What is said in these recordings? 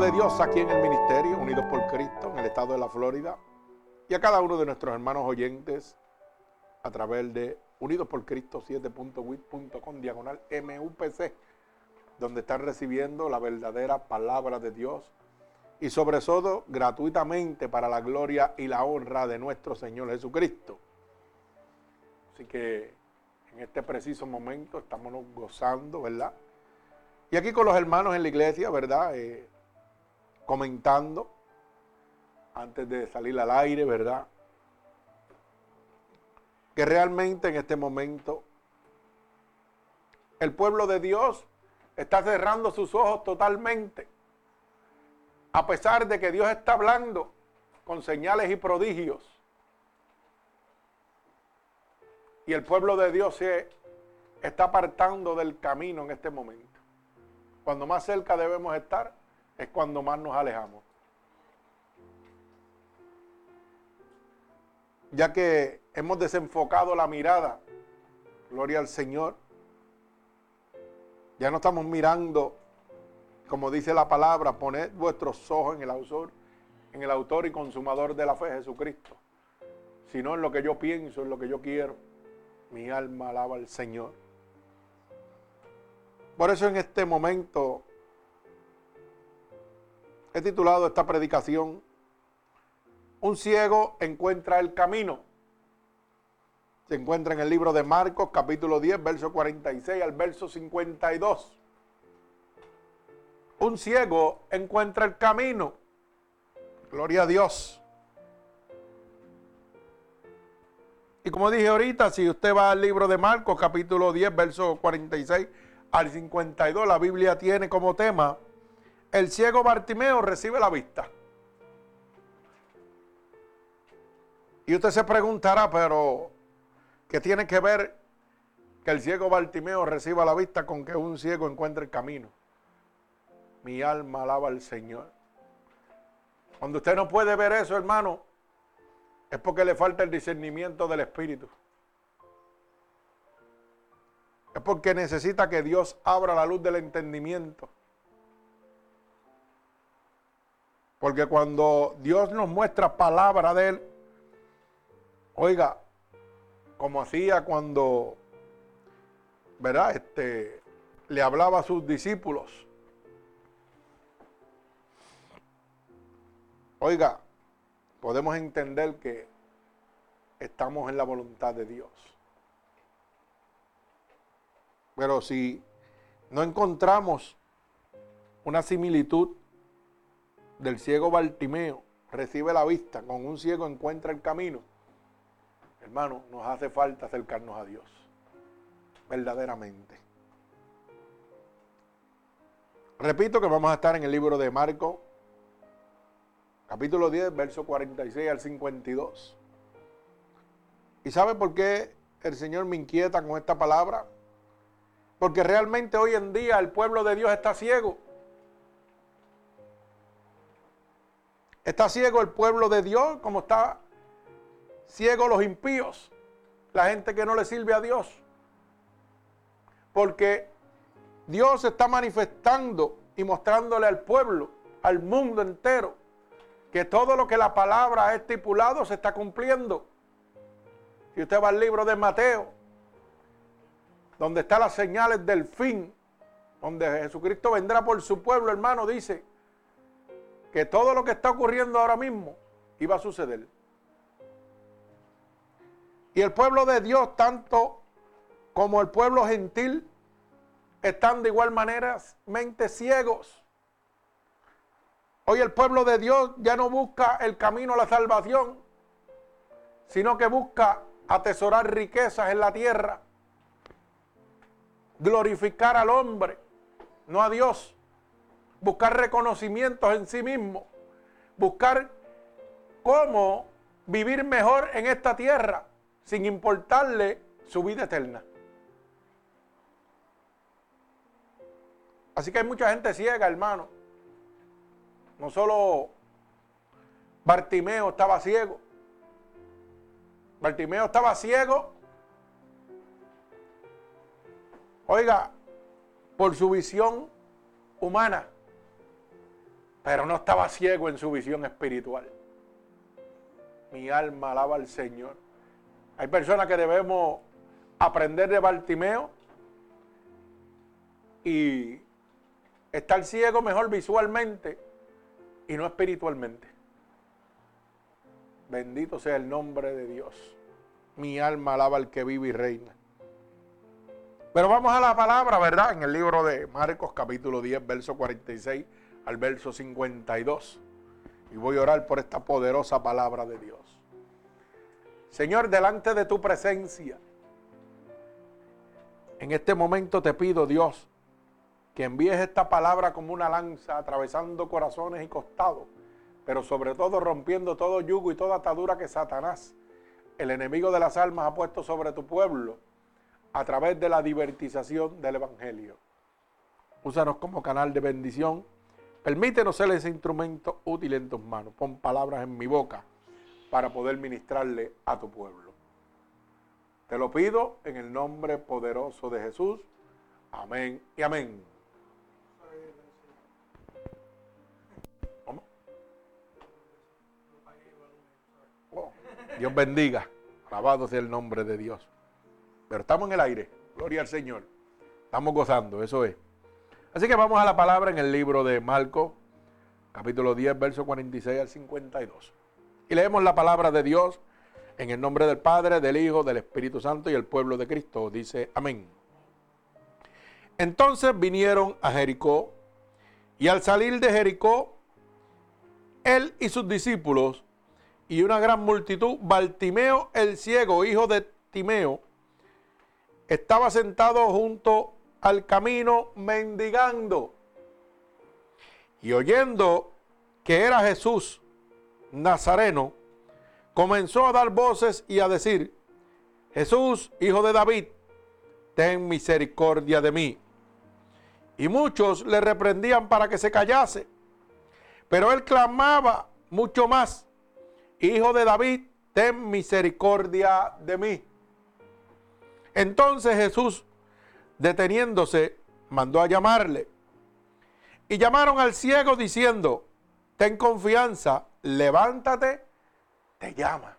de Dios aquí en el ministerio, unidos por Cristo, en el estado de la Florida, y a cada uno de nuestros hermanos oyentes a través de Unidos por Cristo 7.wit.com diagonal MUPC, donde están recibiendo la verdadera palabra de Dios y sobre todo gratuitamente para la gloria y la honra de nuestro Señor Jesucristo. Así que en este preciso momento estamos gozando, ¿verdad? Y aquí con los hermanos en la iglesia, ¿verdad? Eh, comentando antes de salir al aire, ¿verdad? Que realmente en este momento el pueblo de Dios está cerrando sus ojos totalmente. A pesar de que Dios está hablando con señales y prodigios. Y el pueblo de Dios se está apartando del camino en este momento. Cuando más cerca debemos estar es cuando más nos alejamos. Ya que hemos desenfocado la mirada, gloria al Señor, ya no estamos mirando, como dice la palabra, poned vuestros ojos en el autor, en el autor y consumador de la fe, Jesucristo, sino en lo que yo pienso, en lo que yo quiero. Mi alma alaba al Señor. Por eso en este momento he titulado esta predicación, Un ciego encuentra el camino. Se encuentra en el libro de Marcos capítulo 10, verso 46 al verso 52. Un ciego encuentra el camino. Gloria a Dios. Y como dije ahorita, si usted va al libro de Marcos capítulo 10, verso 46 al 52, la Biblia tiene como tema, el ciego Bartimeo recibe la vista. Y usted se preguntará, pero ¿qué tiene que ver que el ciego Bartimeo reciba la vista con que un ciego encuentre el camino? Mi alma alaba al Señor. Cuando usted no puede ver eso, hermano, es porque le falta el discernimiento del Espíritu. Es porque necesita que Dios abra la luz del entendimiento. Porque cuando Dios nos muestra palabra de Él, oiga, como hacía cuando, ¿verdad? Este, le hablaba a sus discípulos. Oiga, podemos entender que estamos en la voluntad de Dios. Pero si no encontramos una similitud del ciego Bartimeo, recibe la vista, con un ciego encuentra el camino, hermano, nos hace falta acercarnos a Dios, verdaderamente. Repito que vamos a estar en el libro de Marcos, capítulo 10, verso 46 al 52. ¿Y sabe por qué el Señor me inquieta con esta palabra? Porque realmente hoy en día el pueblo de Dios está ciego. Está ciego el pueblo de Dios como está ciego los impíos, la gente que no le sirve a Dios. Porque Dios está manifestando y mostrándole al pueblo, al mundo entero, que todo lo que la palabra ha estipulado se está cumpliendo. Si usted va al libro de Mateo, donde están las señales del fin, donde Jesucristo vendrá por su pueblo, hermano, dice que todo lo que está ocurriendo ahora mismo iba a suceder. Y el pueblo de Dios, tanto como el pueblo gentil, están de igual manera mente ciegos. Hoy el pueblo de Dios ya no busca el camino a la salvación, sino que busca atesorar riquezas en la tierra glorificar al hombre, no a Dios. Buscar reconocimientos en sí mismo. Buscar cómo vivir mejor en esta tierra sin importarle su vida eterna. Así que hay mucha gente ciega, hermano. No solo Bartimeo estaba ciego. Bartimeo estaba ciego Oiga, por su visión humana. Pero no estaba ciego en su visión espiritual. Mi alma alaba al Señor. Hay personas que debemos aprender de Bartimeo y estar ciego mejor visualmente y no espiritualmente. Bendito sea el nombre de Dios. Mi alma alaba al que vive y reina. Pero vamos a la palabra, ¿verdad? En el libro de Marcos capítulo 10, verso 46 al verso 52. Y voy a orar por esta poderosa palabra de Dios. Señor, delante de tu presencia, en este momento te pido, Dios, que envíes esta palabra como una lanza atravesando corazones y costados, pero sobre todo rompiendo todo yugo y toda atadura que Satanás, el enemigo de las almas, ha puesto sobre tu pueblo a través de la divertización del Evangelio. Úsanos como canal de bendición. Permítenos ser ese instrumento útil en tus manos. Pon palabras en mi boca para poder ministrarle a tu pueblo. Te lo pido en el nombre poderoso de Jesús. Amén y amén. Oh, Dios bendiga. Alabado sea el nombre de Dios. Pero estamos en el aire. Gloria al Señor. Estamos gozando, eso es. Así que vamos a la palabra en el libro de Marcos, capítulo 10, verso 46 al 52. Y leemos la palabra de Dios en el nombre del Padre, del Hijo, del Espíritu Santo y el pueblo de Cristo. Dice, amén. Entonces vinieron a Jericó y al salir de Jericó, él y sus discípulos y una gran multitud, Bartimeo el ciego, hijo de Timeo, estaba sentado junto al camino mendigando. Y oyendo que era Jesús Nazareno, comenzó a dar voces y a decir, Jesús, hijo de David, ten misericordia de mí. Y muchos le reprendían para que se callase. Pero él clamaba mucho más, Hijo de David, ten misericordia de mí. Entonces Jesús, deteniéndose, mandó a llamarle. Y llamaron al ciego diciendo, ten confianza, levántate, te llama.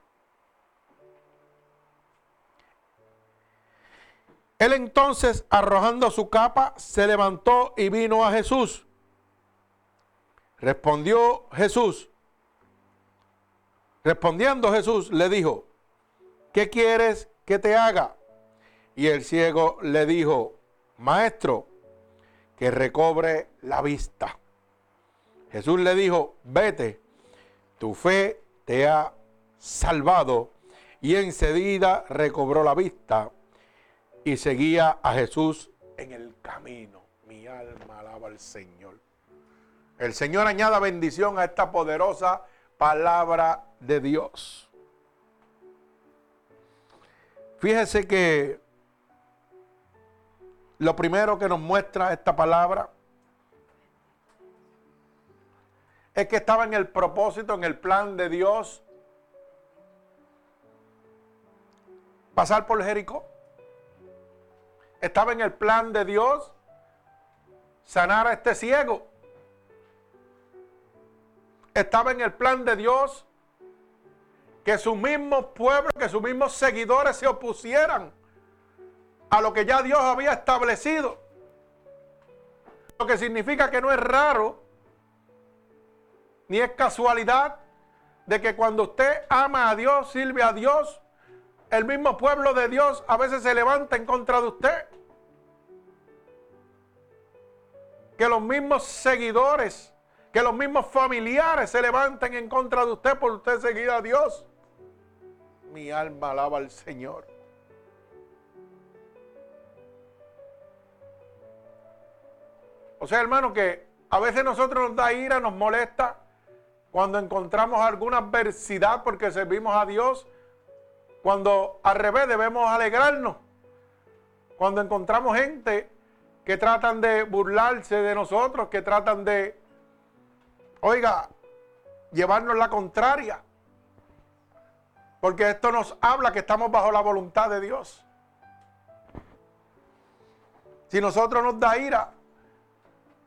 Él entonces, arrojando su capa, se levantó y vino a Jesús. Respondió Jesús. Respondiendo Jesús, le dijo, ¿qué quieres que te haga? Y el ciego le dijo, maestro, que recobre la vista. Jesús le dijo, vete, tu fe te ha salvado. Y enseguida recobró la vista y seguía a Jesús en el camino. Mi alma alaba al Señor. El Señor añada bendición a esta poderosa palabra de Dios. Fíjese que lo primero que nos muestra esta palabra es que estaba en el propósito, en el plan de Dios, pasar por Jericó. Estaba en el plan de Dios sanar a este ciego. Estaba en el plan de Dios que sus mismos pueblos, que sus mismos seguidores se opusieran a lo que ya Dios había establecido. Lo que significa que no es raro ni es casualidad de que cuando usted ama a Dios, sirve a Dios, el mismo pueblo de Dios a veces se levanta en contra de usted. Que los mismos seguidores, que los mismos familiares se levanten en contra de usted por usted seguir a Dios. Mi alma alaba al Señor. O sea, hermano, que a veces nosotros nos da ira, nos molesta cuando encontramos alguna adversidad porque servimos a Dios, cuando al revés debemos alegrarnos, cuando encontramos gente que tratan de burlarse de nosotros, que tratan de, oiga, llevarnos la contraria, porque esto nos habla que estamos bajo la voluntad de Dios. Si nosotros nos da ira,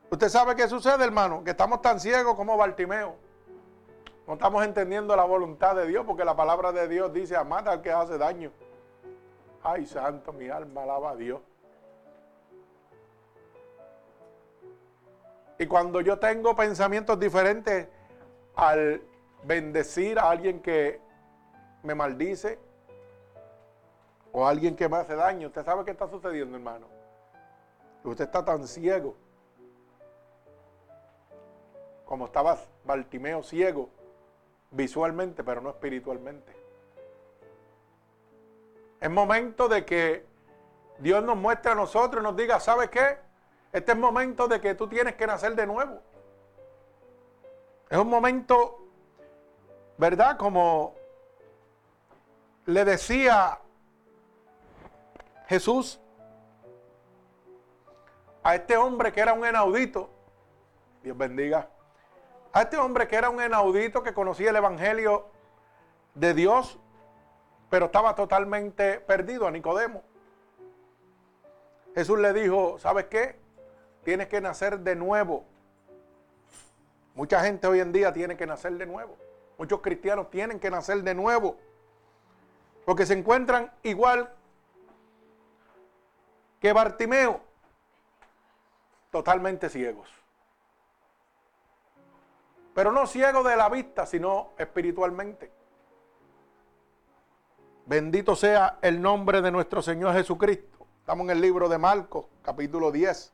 Usted sabe qué sucede, hermano, que estamos tan ciegos como Bartimeo. No estamos entendiendo la voluntad de Dios porque la palabra de Dios dice, amad al que hace daño. Ay, santo, mi alma alaba a Dios. Y cuando yo tengo pensamientos diferentes al bendecir a alguien que me maldice o a alguien que me hace daño, usted sabe qué está sucediendo, hermano. Usted está tan ciego como estaba Bartimeo ciego visualmente, pero no espiritualmente. Es momento de que Dios nos muestre a nosotros y nos diga, ¿sabes qué? Este es momento de que tú tienes que nacer de nuevo. Es un momento, ¿verdad? Como le decía Jesús a este hombre que era un enaudito, Dios bendiga, a este hombre que era un enaudito que conocía el Evangelio de Dios, pero estaba totalmente perdido a Nicodemo. Jesús le dijo, ¿sabes qué? Tienes que nacer de nuevo. Mucha gente hoy en día tiene que nacer de nuevo. Muchos cristianos tienen que nacer de nuevo. Porque se encuentran igual que Bartimeo, totalmente ciegos. Pero no ciego de la vista, sino espiritualmente. Bendito sea el nombre de nuestro Señor Jesucristo. Estamos en el libro de Marcos, capítulo 10,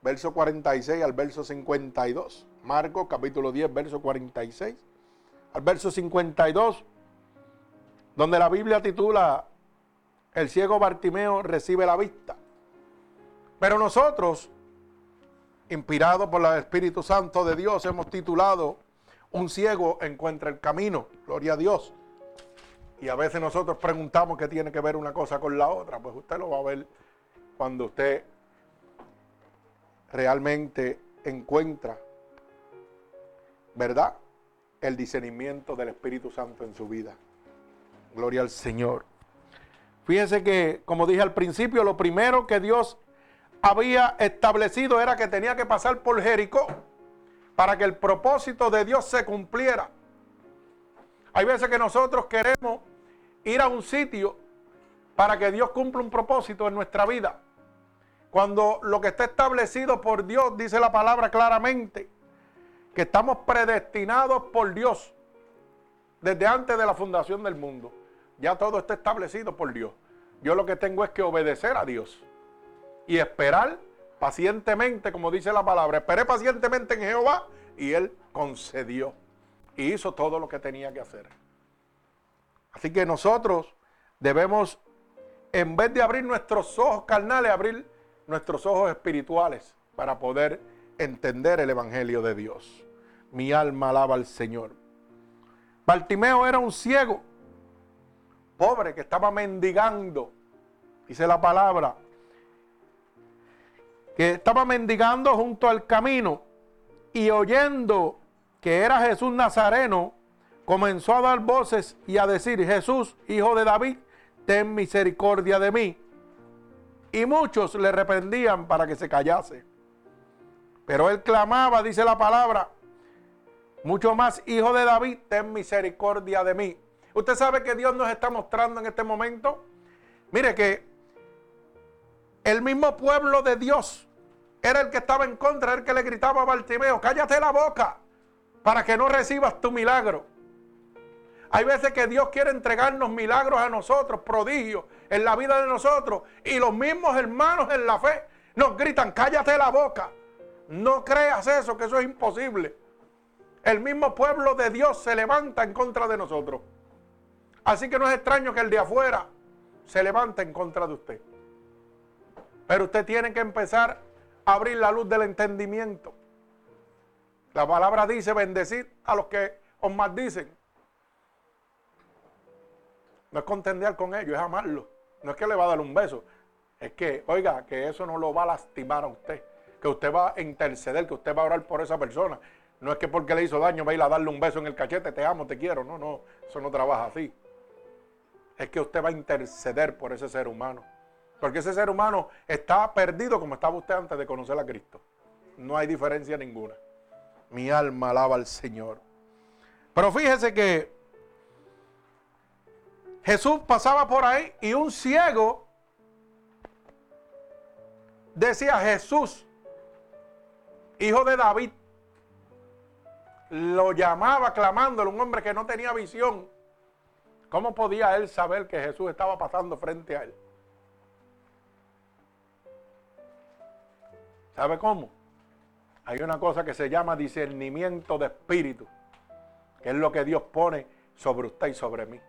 verso 46 al verso 52. Marcos, capítulo 10, verso 46 al verso 52, donde la Biblia titula El ciego Bartimeo recibe la vista. Pero nosotros inspirado por el Espíritu Santo de Dios, hemos titulado Un ciego encuentra el camino. Gloria a Dios. Y a veces nosotros preguntamos qué tiene que ver una cosa con la otra. Pues usted lo va a ver cuando usted realmente encuentra, ¿verdad? El discernimiento del Espíritu Santo en su vida. Gloria al Señor. Fíjense que, como dije al principio, lo primero que Dios había establecido era que tenía que pasar por Jericó para que el propósito de Dios se cumpliera. Hay veces que nosotros queremos ir a un sitio para que Dios cumpla un propósito en nuestra vida. Cuando lo que está establecido por Dios, dice la palabra claramente, que estamos predestinados por Dios desde antes de la fundación del mundo. Ya todo está establecido por Dios. Yo lo que tengo es que obedecer a Dios y esperar pacientemente, como dice la palabra. Esperé pacientemente en Jehová y él concedió y hizo todo lo que tenía que hacer. Así que nosotros debemos, en vez de abrir nuestros ojos carnales, abrir nuestros ojos espirituales para poder entender el Evangelio de Dios. Mi alma alaba al Señor. Bartimeo era un ciego, pobre, que estaba mendigando, dice la palabra, que estaba mendigando junto al camino y oyendo que era Jesús Nazareno, comenzó a dar voces y a decir, Jesús, hijo de David, ten misericordia de mí. Y muchos le reprendían para que se callase. Pero él clamaba, dice la palabra, mucho más, hijo de David, ten misericordia de mí. Usted sabe que Dios nos está mostrando en este momento. Mire que el mismo pueblo de Dios era el que estaba en contra, el que le gritaba a Bartimeo, cállate la boca para que no recibas tu milagro. Hay veces que Dios quiere entregarnos milagros a nosotros, prodigios en la vida de nosotros. Y los mismos hermanos en la fe nos gritan, cállate la boca. No creas eso, que eso es imposible. El mismo pueblo de Dios se levanta en contra de nosotros. Así que no es extraño que el de afuera se levante en contra de usted. Pero usted tiene que empezar a abrir la luz del entendimiento. La palabra dice bendecir a los que os maldicen. No es contender con ellos, es amarlos. No es que le va a dar un beso. Es que, oiga, que eso no lo va a lastimar a usted. Que usted va a interceder, que usted va a orar por esa persona. No es que porque le hizo daño va a ir a darle un beso en el cachete, te amo, te quiero. No, no, eso no trabaja así. Es que usted va a interceder por ese ser humano. Porque ese ser humano está perdido como estaba usted antes de conocer a Cristo. No hay diferencia ninguna. Mi alma alaba al Señor. Pero fíjese que Jesús pasaba por ahí y un ciego decía Jesús, hijo de David, lo llamaba clamándole, un hombre que no tenía visión. ¿Cómo podía él saber que Jesús estaba pasando frente a él? ¿Sabe cómo? Hay una cosa que se llama discernimiento de espíritu, que es lo que Dios pone sobre usted y sobre mí.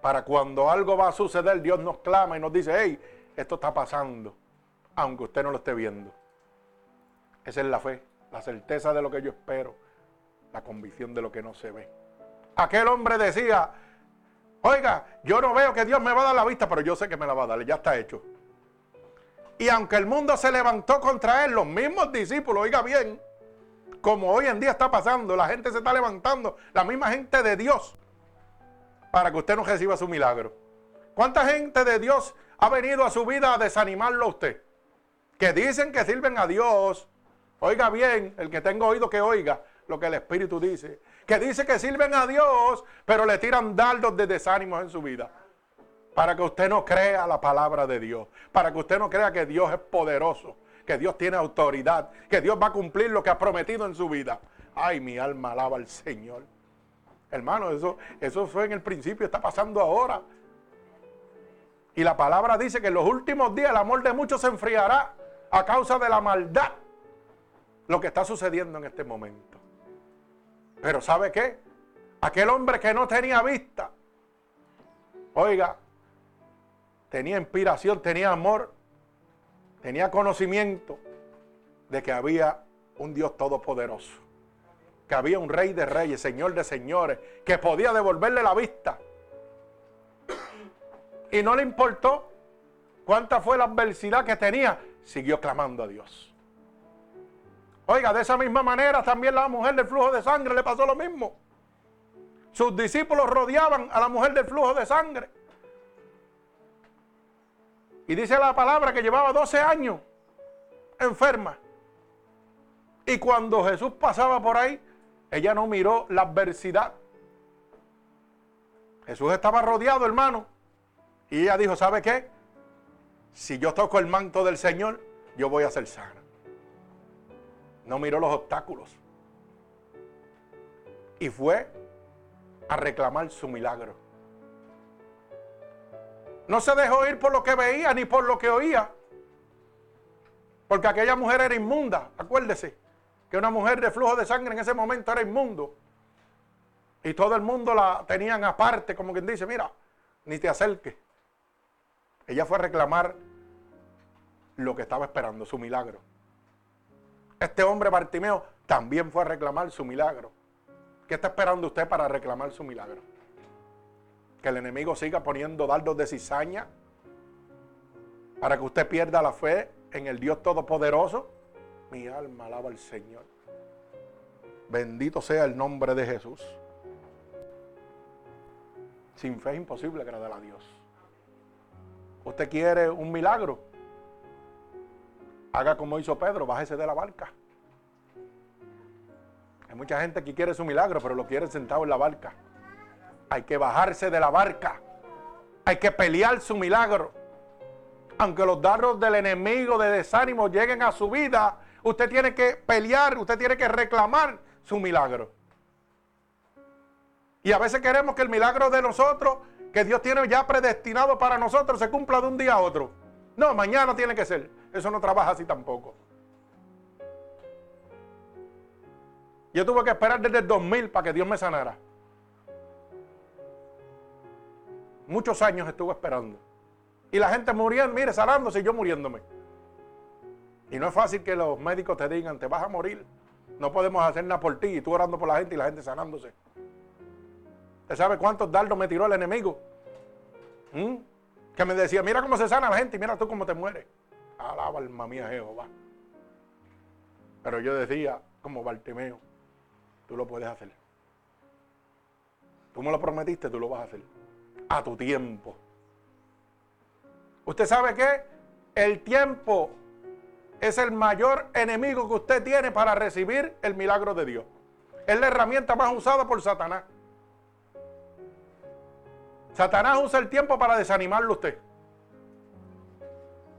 Para cuando algo va a suceder, Dios nos clama y nos dice, hey, esto está pasando, aunque usted no lo esté viendo. Esa es la fe, la certeza de lo que yo espero, la convicción de lo que no se ve. Aquel hombre decía, oiga, yo no veo que Dios me va a dar la vista, pero yo sé que me la va a dar, ya está hecho. Y aunque el mundo se levantó contra él, los mismos discípulos, oiga bien, como hoy en día está pasando, la gente se está levantando, la misma gente de Dios, para que usted no reciba su milagro. ¿Cuánta gente de Dios ha venido a su vida a desanimarlo a usted? Que dicen que sirven a Dios. Oiga bien, el que tenga oído que oiga lo que el Espíritu dice. Que dice que sirven a Dios, pero le tiran dardos de desánimos en su vida. Para que usted no crea la palabra de Dios. Para que usted no crea que Dios es poderoso. Que Dios tiene autoridad. Que Dios va a cumplir lo que ha prometido en su vida. Ay, mi alma alaba al Señor. Hermano, eso, eso fue en el principio, está pasando ahora. Y la palabra dice que en los últimos días el amor de muchos se enfriará a causa de la maldad. Lo que está sucediendo en este momento. Pero ¿sabe qué? Aquel hombre que no tenía vista, oiga, tenía inspiración, tenía amor, tenía conocimiento de que había un Dios todopoderoso, que había un rey de reyes, señor de señores, que podía devolverle la vista. Y no le importó cuánta fue la adversidad que tenía, siguió clamando a Dios. Oiga, de esa misma manera también la mujer del flujo de sangre le pasó lo mismo. Sus discípulos rodeaban a la mujer del flujo de sangre. Y dice la palabra que llevaba 12 años enferma. Y cuando Jesús pasaba por ahí, ella no miró la adversidad. Jesús estaba rodeado, hermano. Y ella dijo, ¿sabe qué? Si yo toco el manto del Señor, yo voy a ser sana. No miró los obstáculos. Y fue a reclamar su milagro. No se dejó ir por lo que veía ni por lo que oía. Porque aquella mujer era inmunda. Acuérdese que una mujer de flujo de sangre en ese momento era inmundo. Y todo el mundo la tenían aparte, como quien dice, mira, ni te acerques. Ella fue a reclamar lo que estaba esperando, su milagro. Este hombre Bartimeo también fue a reclamar su milagro. ¿Qué está esperando usted para reclamar su milagro? Que el enemigo siga poniendo dardos de cizaña para que usted pierda la fe en el Dios Todopoderoso. Mi alma alaba al Señor. Bendito sea el nombre de Jesús. Sin fe es imposible agradar a Dios. ¿Usted quiere un milagro? Haga como hizo Pedro, bájese de la barca. Hay mucha gente que quiere su milagro, pero lo quiere sentado en la barca. Hay que bajarse de la barca. Hay que pelear su milagro. Aunque los dardos del enemigo de desánimo lleguen a su vida, usted tiene que pelear, usted tiene que reclamar su milagro. Y a veces queremos que el milagro de nosotros, que Dios tiene ya predestinado para nosotros, se cumpla de un día a otro. No, mañana tiene que ser. Eso no trabaja así tampoco. Yo tuve que esperar desde el 2000 para que Dios me sanara. Muchos años estuve esperando. Y la gente muriendo, mire, sanándose y yo muriéndome. Y no es fácil que los médicos te digan, te vas a morir. No podemos hacer nada por ti y tú orando por la gente y la gente sanándose. ¿Usted sabe cuántos dardos me tiró el enemigo? ¿Mm? Que me decía, mira cómo se sana la gente y mira tú cómo te mueres. Alaba alma mía Jehová. Pero yo decía, como Bartimeo, tú lo puedes hacer. Tú me lo prometiste, tú lo vas a hacer a tu tiempo. ¿Usted sabe qué? El tiempo es el mayor enemigo que usted tiene para recibir el milagro de Dios. Es la herramienta más usada por Satanás. Satanás usa el tiempo para desanimarlo usted.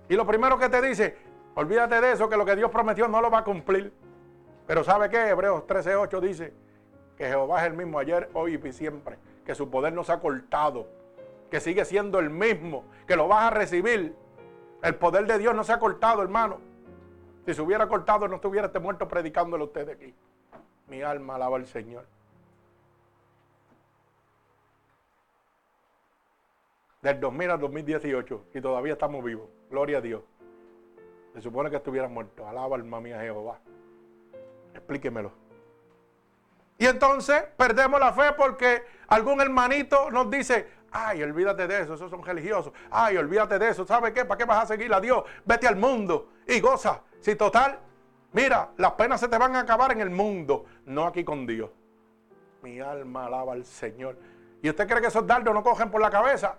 Y lo primero que te dice, olvídate de eso, que lo que Dios prometió no lo va a cumplir. Pero ¿sabe qué? Hebreos 13:8 dice que Jehová es el mismo ayer, hoy y siempre. Que su poder no se ha cortado. Que sigue siendo el mismo. Que lo vas a recibir. El poder de Dios no se ha cortado, hermano. Si se hubiera cortado, no estuviera este muerto predicándole a usted aquí. Mi alma alaba al Señor. Del 2000 al 2018 y todavía estamos vivos. Gloria a Dios. Se supone que estuviera muerto. Alaba alma mía Jehová. Explíquemelo. Y entonces perdemos la fe porque algún hermanito nos dice, ay, olvídate de eso, esos son religiosos. Ay, olvídate de eso. ¿Sabe qué? ¿Para qué vas a seguir a Dios? Vete al mundo y goza. Si total, mira, las penas se te van a acabar en el mundo, no aquí con Dios. Mi alma alaba al Señor. ¿Y usted cree que esos dardos no cogen por la cabeza?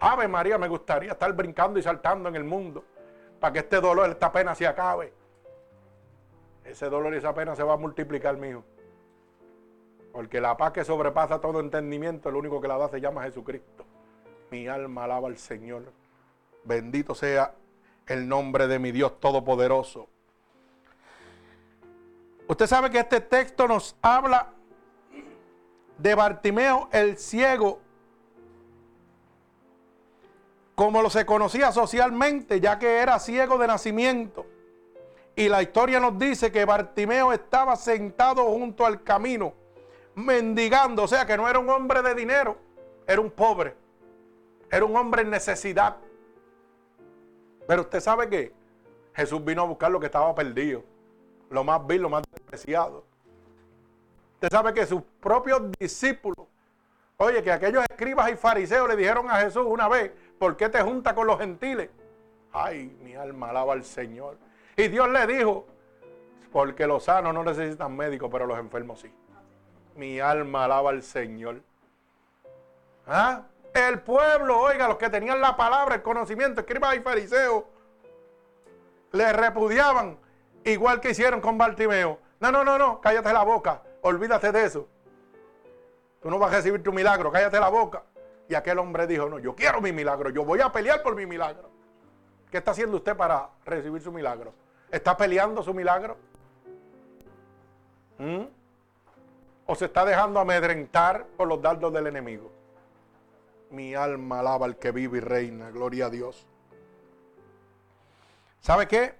Ave María, me gustaría estar brincando y saltando en el mundo para que este dolor, esta pena se acabe. Ese dolor y esa pena se va a multiplicar, mijo. Porque la paz que sobrepasa todo entendimiento, el único que la da se llama Jesucristo. Mi alma alaba al Señor. Bendito sea el nombre de mi Dios Todopoderoso. Usted sabe que este texto nos habla de Bartimeo el ciego como lo se conocía socialmente, ya que era ciego de nacimiento. Y la historia nos dice que Bartimeo estaba sentado junto al camino, mendigando, o sea que no era un hombre de dinero, era un pobre, era un hombre en necesidad. Pero usted sabe que Jesús vino a buscar lo que estaba perdido, lo más vil, lo más despreciado. Usted sabe que sus propios discípulos, oye, que aquellos escribas y fariseos le dijeron a Jesús una vez, ¿por qué te junta con los gentiles? Ay, mi alma alaba al Señor. Y Dios le dijo, porque los sanos no necesitan médicos, pero los enfermos sí. Mi alma alaba al Señor. ¿Ah? El pueblo, oiga, los que tenían la palabra, el conocimiento, escribas y fariseos, le repudiaban, igual que hicieron con Bartimeo. No, no, no, no, cállate la boca, olvídate de eso. Tú no vas a recibir tu milagro, cállate la boca. Y aquel hombre dijo, no, yo quiero mi milagro, yo voy a pelear por mi milagro. ¿Qué está haciendo usted para recibir su milagro? ¿Está peleando su milagro? ¿Mm? ¿O se está dejando amedrentar por los dardos del enemigo? Mi alma alaba al que vive y reina, gloria a Dios. ¿Sabe qué?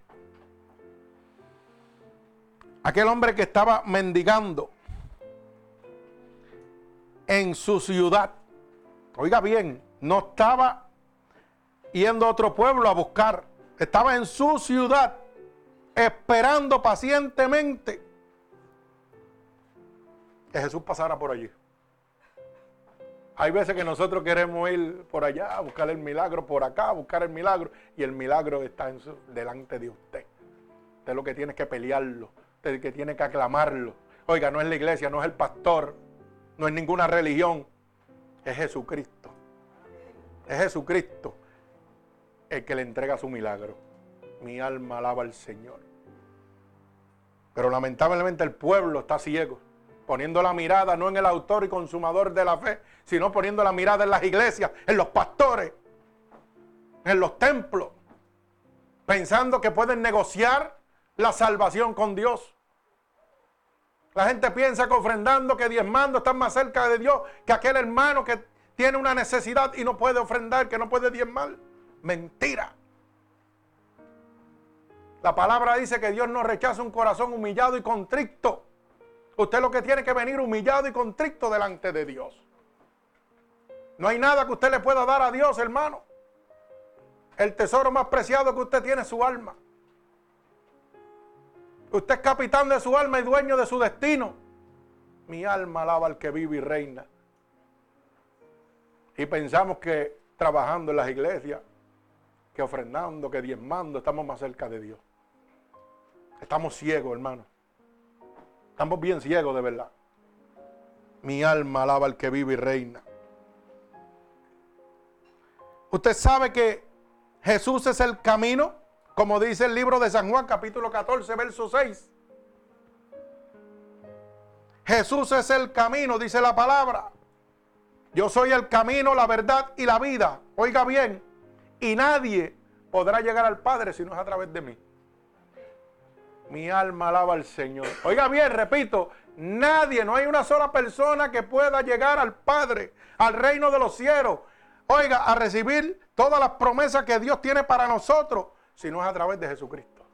Aquel hombre que estaba mendigando en su ciudad, Oiga bien, no estaba yendo a otro pueblo a buscar. Estaba en su ciudad esperando pacientemente que Jesús pasara por allí. Hay veces que nosotros queremos ir por allá buscar el milagro, por acá a buscar el milagro, y el milagro está en delante de usted. Usted lo que tiene que pelearlo, usted que tiene que aclamarlo. Oiga, no es la iglesia, no es el pastor, no es ninguna religión, es Jesucristo. Es Jesucristo el que le entrega su milagro. Mi alma alaba al Señor. Pero lamentablemente el pueblo está ciego, poniendo la mirada no en el autor y consumador de la fe, sino poniendo la mirada en las iglesias, en los pastores, en los templos, pensando que pueden negociar la salvación con Dios. La gente piensa que ofrendando, que diezmando están más cerca de Dios que aquel hermano que tiene una necesidad y no puede ofrendar, que no puede diezmar. Mentira. La palabra dice que Dios no rechaza un corazón humillado y contrito. Usted lo que tiene que venir humillado y contrito delante de Dios. No hay nada que usted le pueda dar a Dios, hermano. El tesoro más preciado que usted tiene es su alma. Usted es capitán de su alma y dueño de su destino. Mi alma alaba al que vive y reina. Y pensamos que trabajando en las iglesias, que ofrendando, que diezmando, estamos más cerca de Dios. Estamos ciegos, hermano. Estamos bien ciegos de verdad. Mi alma alaba al que vive y reina. Usted sabe que Jesús es el camino, Como dice el libro de San Juan, capítulo 14, verso 6. Jesús es el camino, dice la palabra. Yo soy el camino, la verdad y la vida. Oiga bien, y nadie podrá llegar al Padre si no es a través de mí. Mi alma alaba al Señor. Oiga bien, repito, nadie, no hay una sola persona que pueda llegar al Padre, al reino de los cielos. Oiga, a recibir todas las promesas que Dios tiene para nosotros, si no es a través de Jesucristo.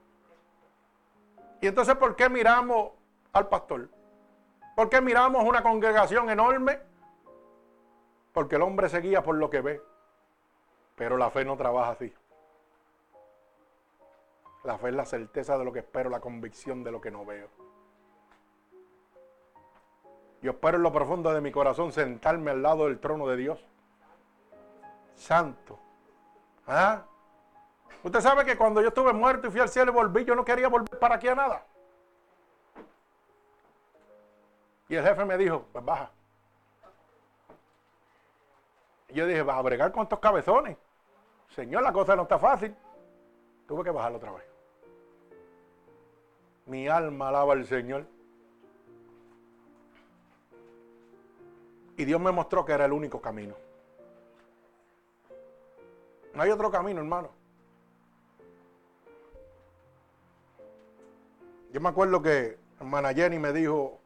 Y entonces, ¿por qué miramos al pastor? ¿Por qué miramos una congregación enorme? Porque el hombre se guía por lo que ve, pero la fe no trabaja así. La fe es la certeza de lo que espero, la convicción de lo que no veo. Yo espero en lo profundo de mi corazón sentarme al lado del trono de Dios. Santo. ¿Ah? Usted sabe que cuando yo estuve muerto y fui al cielo y volví, yo no quería volver para aquí a nada. Y el jefe me dijo, pues baja. Y yo dije, vas a bregar con estos cabezones. Señor, la cosa no está fácil. Tuve que bajarlo otra vez. Mi alma alaba al Señor. Y Dios me mostró que era el único camino. No hay otro camino, hermano. Yo me acuerdo que hermana Jenny me dijo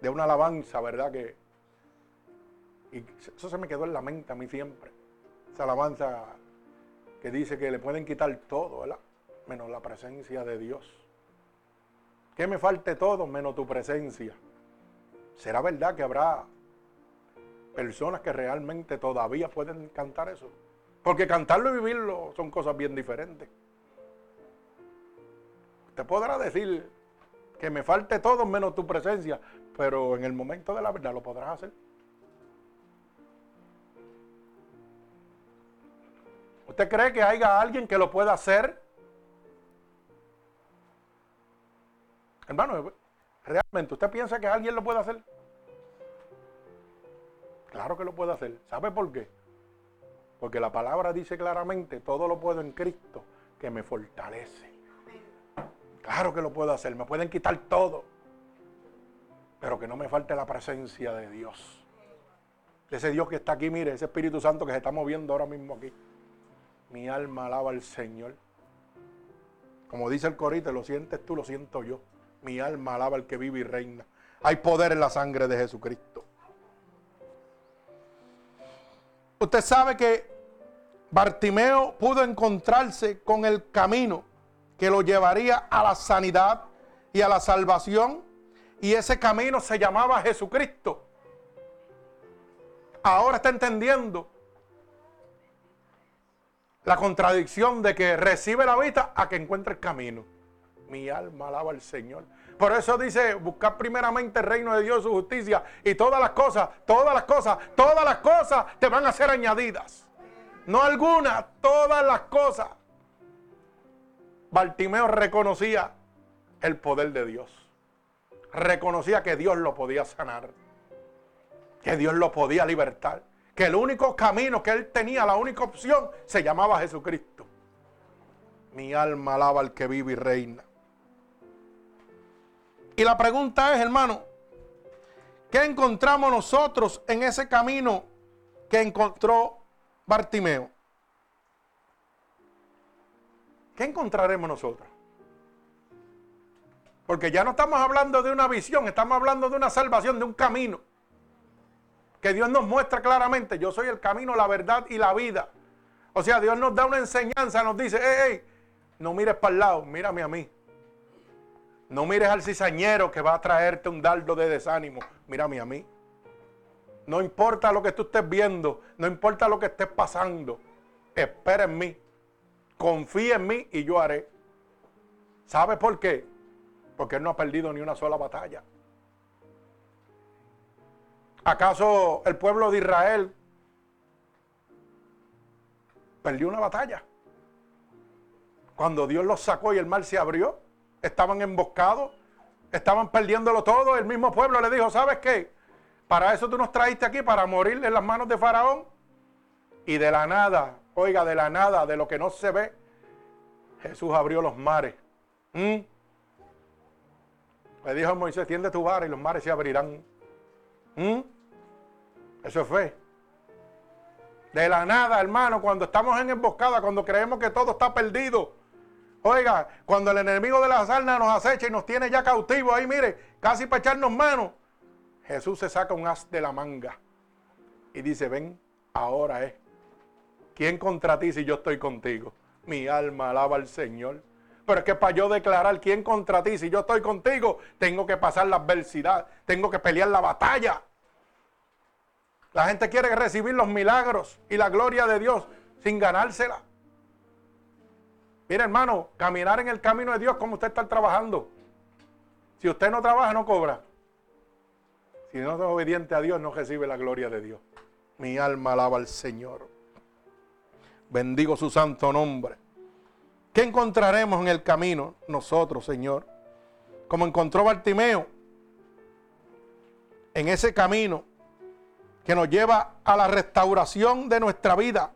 de una alabanza, ¿verdad? Que y eso se me quedó en la mente a mí siempre. Esa alabanza que dice que le pueden quitar todo, ¿verdad? Menos la presencia de Dios. Que me falte todo menos tu presencia. ¿Será verdad que habrá personas que realmente todavía pueden cantar eso? Porque cantarlo y vivirlo son cosas bien diferentes. Usted podrá decir que me falte todo menos tu presencia, pero en el momento de la verdad lo podrás hacer. ¿Usted cree que haya alguien que lo pueda hacer Hermano, realmente, ¿usted piensa que alguien lo puede hacer? Claro que lo puede hacer. ¿Sabe por qué? Porque la palabra dice claramente, todo lo puedo en Cristo que me fortalece. Claro que lo puedo hacer. Me pueden quitar todo. Pero que no me falte la presencia de Dios. Ese Dios que está aquí, mire, ese Espíritu Santo que se está moviendo ahora mismo aquí. Mi alma alaba al Señor. Como dice el corito, lo sientes tú, lo siento yo. Mi alma alaba al que vive y reina. Hay poder en la sangre de Jesucristo. Usted sabe que Bartimeo pudo encontrarse con el camino que lo llevaría a la sanidad y a la salvación. Y ese camino se llamaba Jesucristo. Ahora está entendiendo la contradicción de que recibe la vista a que encuentre el camino. Mi alma alaba al Señor. Por eso dice, buscar primeramente el reino de Dios, su justicia, y todas las cosas, todas las cosas, todas las cosas te van a ser añadidas. No algunas, todas las cosas. Bartimeo reconocía el poder de Dios. Reconocía que Dios lo podía sanar. Que Dios lo podía libertar. Que el único camino que él tenía, la única opción, se llamaba Jesucristo. Mi alma alaba al que vive y reina. Y la pregunta es, hermano, ¿qué encontramos nosotros en ese camino que encontró Bartimeo? ¿Qué encontraremos nosotros? Porque ya no estamos hablando de una visión, estamos hablando de una salvación, de un camino. Que Dios nos muestra claramente, yo soy el camino, la verdad y la vida. O sea, Dios nos da una enseñanza, nos dice, hey, hey, no mires para el lado, mírame a mí. No mires al cizañero que va a traerte un dardo de desánimo. Mírame a mí. No importa lo que tú estés viendo, no importa lo que estés pasando. Espera en mí. Confía en mí y yo haré. ¿Sabe por qué? Porque Él no ha perdido ni una sola batalla. ¿Acaso el pueblo de Israel perdió una batalla? Cuando Dios los sacó y el mar se abrió estaban emboscados, estaban perdiéndolo todo. El mismo pueblo le dijo, ¿sabes qué? Para eso tú nos traíste aquí, para morir en las manos de Faraón. Y de la nada, oiga, de la nada, de lo que no se ve, Jesús abrió los mares. ¿Mm? Le dijo a Moisés, tiende tu vara y los mares se abrirán. ¿Mm? Eso es fe. De la nada, hermano, cuando estamos en emboscada, cuando creemos que todo está perdido. Oiga, cuando el enemigo de la sarna nos acecha y nos tiene ya cautivos, ahí mire, casi para echarnos manos, Jesús se saca un as de la manga y dice, ven, ahora es. ¿Quién contra ti si yo estoy contigo? Mi alma alaba al Señor. Pero es que para yo declarar quién contra ti, si yo estoy contigo, tengo que pasar la adversidad, tengo que pelear la batalla. La gente quiere recibir los milagros y la gloria de Dios sin ganársela. Mire, hermano, caminar en el camino de Dios como usted está trabajando. Si usted no trabaja, no cobra. Si no es obediente a Dios, no recibe la gloria de Dios. Mi alma alaba al Señor. Bendigo su santo nombre. ¿Qué encontraremos en el camino nosotros, Señor? Como encontró Bartimeo en ese camino que nos lleva a la restauración de nuestra vida,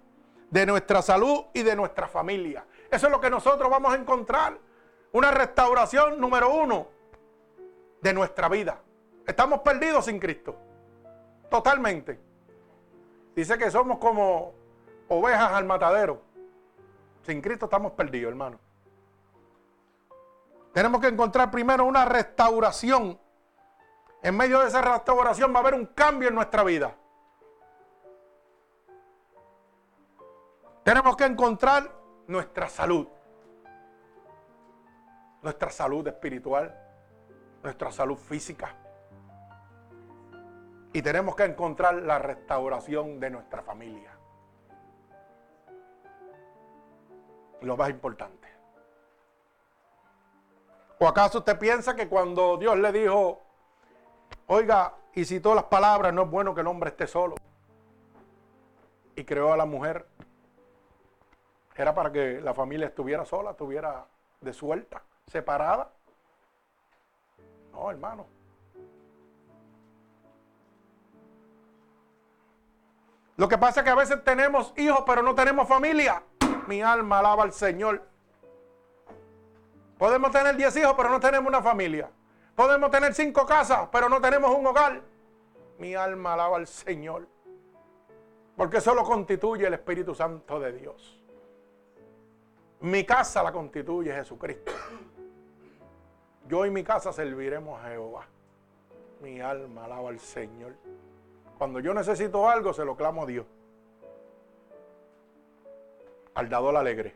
de nuestra salud y de nuestra familia. Eso es lo que nosotros vamos a encontrar. Una restauración número uno de nuestra vida. Estamos perdidos sin Cristo. Totalmente. Dice que somos como ovejas al matadero. Sin Cristo estamos perdidos, hermano. Tenemos que encontrar primero una restauración. En medio de esa restauración va a haber un cambio en nuestra vida. Tenemos que encontrar nuestra salud. Nuestra salud espiritual, nuestra salud física. Y tenemos que encontrar la restauración de nuestra familia. Lo más importante. ¿O acaso usted piensa que cuando Dios le dijo, oiga, y citó las palabras, no es bueno que el hombre esté solo? Y creó a la mujer era para que la familia estuviera sola, estuviera de suelta, separada. No, hermano. Lo que pasa es que a veces tenemos hijos, pero no tenemos familia. Mi alma alaba al Señor. Podemos tener 10 hijos, pero no tenemos una familia. Podemos tener cinco casas, pero no tenemos un hogar. Mi alma alaba al Señor. Porque eso lo constituye el Espíritu Santo de Dios. Mi casa la constituye Jesucristo. Yo y mi casa serviremos a Jehová. Mi alma alaba al Señor. Cuando yo necesito algo, se lo clamo a Dios. Al dador alegre.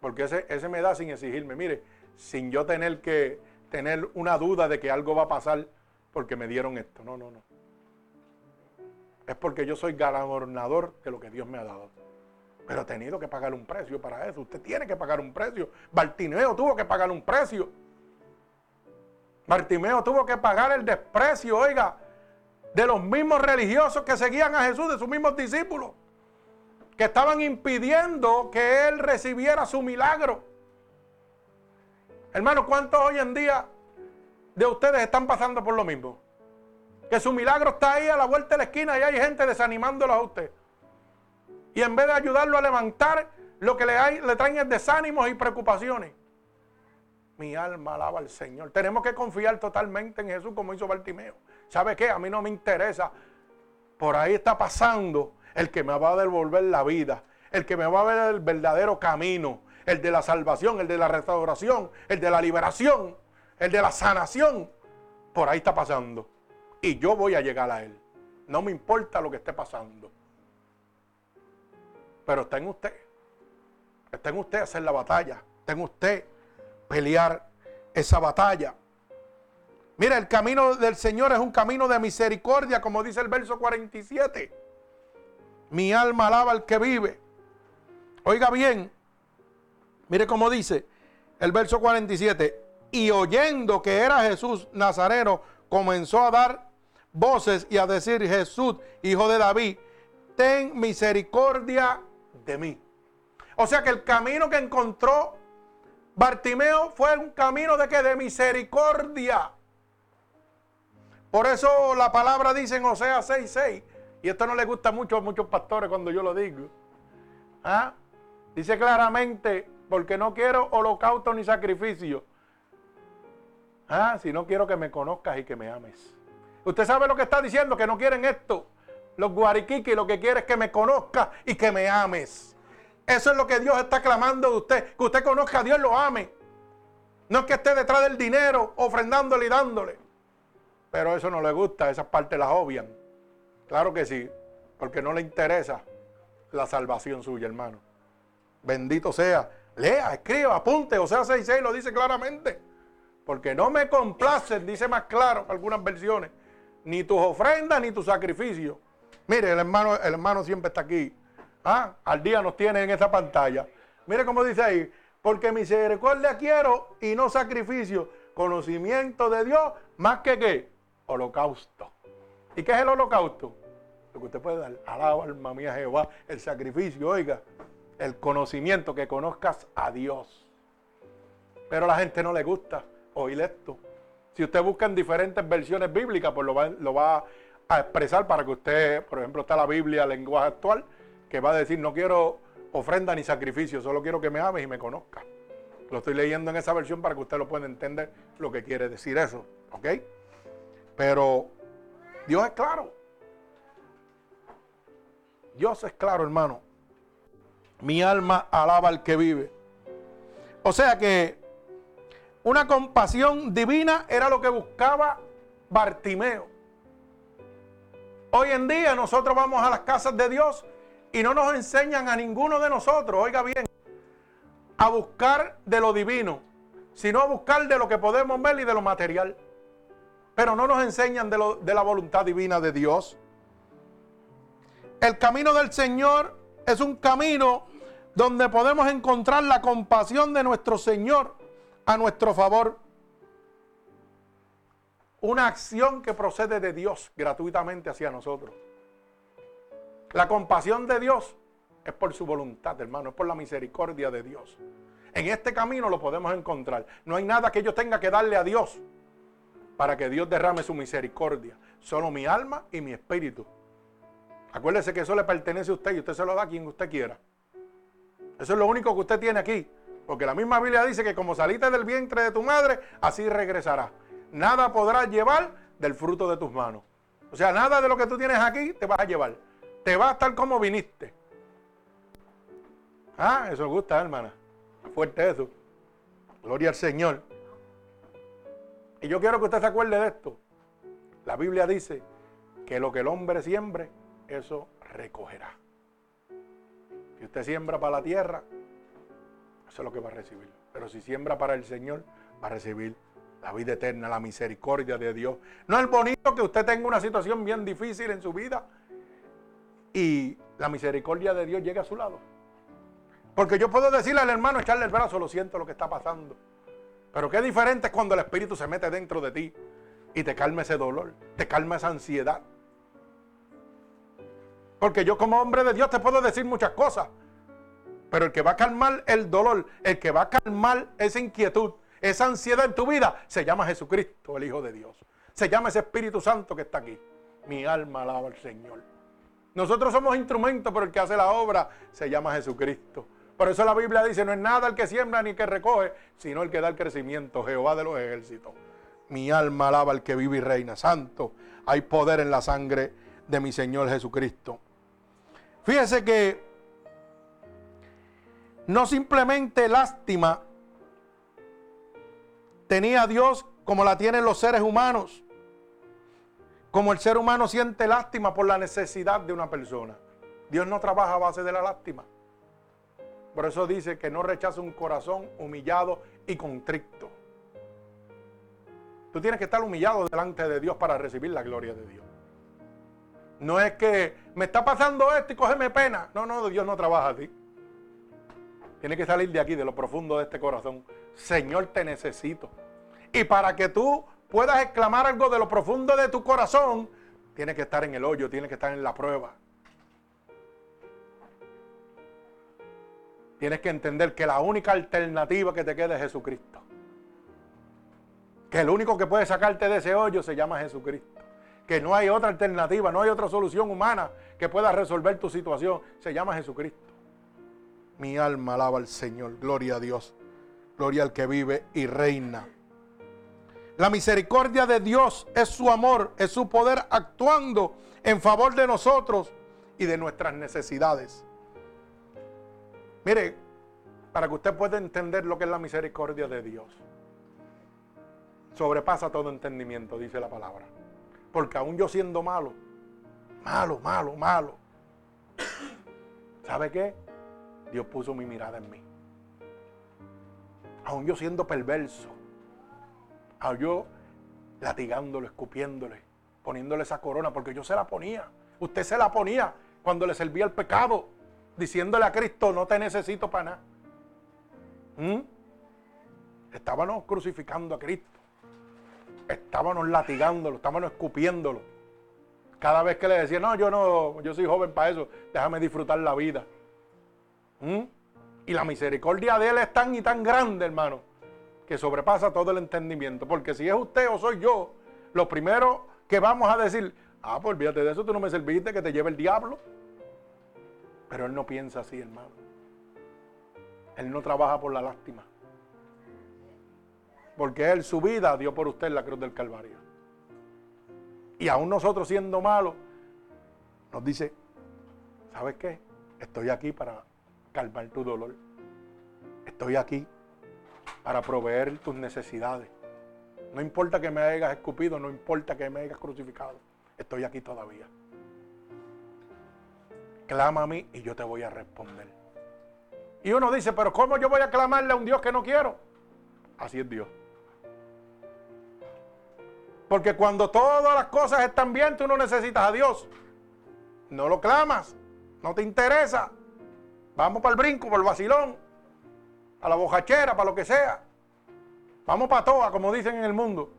Porque ese, ese me da sin exigirme. Mire, sin yo tener que tener una duda de que algo va a pasar porque me dieron esto. No, no, no. Es porque yo soy galardonador de lo que Dios me ha dado. Pero ha tenido que pagar un precio para eso. Usted tiene que pagar un precio. Bartimeo tuvo que pagar un precio. Bartimeo tuvo que pagar el desprecio, oiga, de los mismos religiosos que seguían a Jesús, de sus mismos discípulos, que estaban impidiendo que él recibiera su milagro. Hermano, ¿cuántos hoy en día de ustedes están pasando por lo mismo? Que su milagro está ahí a la vuelta de la esquina y hay gente desanimándolo a usted. Y en vez de ayudarlo a levantar, lo que le, hay, le traen es desánimos y preocupaciones. Mi alma alaba al Señor. Tenemos que confiar totalmente en Jesús como hizo Bartimeo. ¿Sabe qué? A mí no me interesa. Por ahí está pasando el que me va a devolver la vida. El que me va a ver el verdadero camino. El de la salvación, el de la restauración, el de la liberación, el de la sanación. Por ahí está pasando. Y yo voy a llegar a él. No me importa lo que esté pasando. Pero está en usted. Está en usted hacer la batalla. Está en usted pelear esa batalla. Mira, el camino del Señor es un camino de misericordia, como dice el verso 47. Mi alma alaba al que vive. Oiga bien, mire cómo dice el verso 47. Y oyendo que era Jesús Nazareno, comenzó a dar voces y a decir, Jesús, hijo de David, ten misericordia de mí. O sea que el camino que encontró Bartimeo fue un camino de que de misericordia. Por eso la palabra dice en Osea 6:6, y esto no le gusta mucho a muchos pastores cuando yo lo digo. ¿Ah? Dice claramente porque no quiero holocausto ni sacrificio. Ah, si no quiero que me conozcas y que me ames. Usted sabe lo que está diciendo, que no quieren esto. Los guariquiques lo que quiere es que me conozcas y que me ames. Eso es lo que Dios está clamando de usted, que usted conozca a Dios y lo ame. No es que esté detrás del dinero, ofrendándole y dándole. Pero eso no le gusta, esas partes las obvian. Claro que sí, porque no le interesa la salvación suya, hermano. Bendito sea. Lea, escriba, apunte, o sea, 6.6 lo dice claramente. Porque no me complacen, dice más claro algunas versiones, ni tus ofrendas ni tus sacrificios. Mire, el hermano, el hermano siempre está aquí. ¿Ah? Al día nos tiene en esa pantalla. Mire cómo dice ahí, porque misericordia quiero y no sacrificio, conocimiento de Dios más que qué, holocausto. ¿Y qué es el holocausto? Lo que usted puede dar, alaba alma mía Jehová, el sacrificio, oiga, el conocimiento, que conozcas a Dios. Pero a la gente no le gusta oír esto. Si usted busca en diferentes versiones bíblicas, pues lo va, lo va a expresar para que usted, por ejemplo, está la Biblia, lenguaje actual, que va a decir, no quiero ofrenda ni sacrificio, solo quiero que me ames y me conozca. Lo estoy leyendo en esa versión para que usted lo pueda entender lo que quiere decir eso, ¿ok? Pero Dios es claro. Dios es claro, hermano. Mi alma alaba al que vive. O sea que una compasión divina era lo que buscaba Bartimeo. Hoy en día nosotros vamos a las casas de Dios y no nos enseñan a ninguno de nosotros, oiga bien, a buscar de lo divino, sino a buscar de lo que podemos ver y de lo material. Pero no nos enseñan de, lo, de la voluntad divina de Dios. El camino del Señor es un camino donde podemos encontrar la compasión de nuestro Señor a nuestro favor. Una acción que procede de Dios gratuitamente hacia nosotros. La compasión de Dios es por su voluntad, hermano, es por la misericordia de Dios. En este camino lo podemos encontrar. No hay nada que yo tenga que darle a Dios para que Dios derrame su misericordia. Solo mi alma y mi espíritu. Acuérdese que eso le pertenece a usted y usted se lo da a quien usted quiera. Eso es lo único que usted tiene aquí. Porque la misma Biblia dice que como saliste del vientre de tu madre, así regresará. Nada podrás llevar del fruto de tus manos. O sea, nada de lo que tú tienes aquí te vas a llevar te va a estar como viniste. Ah, eso gusta, hermana. Fuerte eso. Gloria al Señor. Y yo quiero que usted se acuerde de esto. La Biblia dice que lo que el hombre siembre, eso recogerá. Si usted siembra para la tierra, eso es lo que va a recibir. Pero si siembra para el Señor, va a recibir la vida eterna, la misericordia de Dios. No es bonito que usted tenga una situación bien difícil en su vida y la misericordia de Dios llegue a su lado. Porque yo puedo decirle al hermano, echarle el brazo, lo siento lo que está pasando. Pero qué diferente es cuando el Espíritu se mete dentro de ti y te calma ese dolor, te calma esa ansiedad. Porque yo como hombre de Dios te puedo decir muchas cosas. Pero el que va a calmar el dolor, el que va a calmar esa inquietud, esa ansiedad en tu vida, se llama Jesucristo, el Hijo de Dios. Se llama ese Espíritu Santo que está aquí. Mi alma alaba al Señor. Nosotros somos instrumentos, pero el que hace la obra se llama Jesucristo. Por eso la Biblia dice, no es nada el que siembra ni que recoge, sino el que da el crecimiento, Jehová de los ejércitos. Mi alma alaba al que vive y reina. Santo, hay poder en la sangre de mi Señor Jesucristo. Fíjese que no simplemente lástima tenía Dios como la tienen los seres humanos. Como el ser humano siente lástima por la necesidad de una persona. Dios no trabaja a base de la lástima. Por eso dice que no rechaza un corazón humillado y contrito. Tú tienes que estar humillado delante de Dios para recibir la gloria de Dios. No es que me está pasando esto y cógeme pena. No, no, Dios no trabaja así. Tiene que salir de aquí, de lo profundo de este corazón. Señor, te necesito. Y para que tú puedas exclamar algo de lo profundo de tu corazón, tiene que estar en el hoyo, tiene que estar en la prueba. Tienes que entender que la única alternativa que te queda es Jesucristo. Que el único que puede sacarte de ese hoyo se llama Jesucristo. Que no hay otra alternativa, no hay otra solución humana que pueda resolver tu situación. Se llama Jesucristo. Mi alma alaba al Señor. Gloria a Dios. Gloria al que vive y reina. La misericordia de Dios es su amor, es su poder actuando en favor de nosotros y de nuestras necesidades. Mire, para que usted pueda entender lo que es la misericordia de Dios, sobrepasa todo entendimiento, dice la palabra. Porque aún yo siendo malo, malo, malo, malo, ¿sabe qué? Dios puso mi mirada en mí. Aún yo siendo perverso, a yo latigándolo, escupiéndole, poniéndole esa corona, porque yo se la ponía. Usted se la ponía cuando le servía el pecado, diciéndole a Cristo, no te necesito para nada. ¿Mm? Estábamos crucificando a Cristo. Estábamos latigándolo, estábamos escupiéndolo. Cada vez que le decía, no, yo no, yo soy joven para eso, déjame disfrutar la vida. ¿Mm? Y la misericordia de Él es tan y tan grande, hermano, que sobrepasa todo el entendimiento. Porque si es usted o soy yo, lo primero que vamos a decir, ah, pues olvídate de eso, tú no me serviste, que te lleve el diablo. Pero Él no piensa así, hermano. Él no trabaja por la lástima. Porque Él su vida dio por usted en la cruz del Calvario. Y aún nosotros siendo malos, nos dice, ¿sabes qué? Estoy aquí para calmar tu dolor. Estoy aquí para proveer tus necesidades. No importa que me hayas escupido, no importa que me hayas crucificado. Estoy aquí todavía. Clama a mí y yo te voy a responder. Y uno dice, pero ¿cómo yo voy a clamarle a un Dios que no quiero? Así es Dios. Porque cuando todas las cosas están bien, tú no necesitas a Dios. No lo clamas, no te interesa. Vamos para el brinco, para el vacilón a la bojachera, para lo que sea. Vamos para toa, como dicen en el mundo.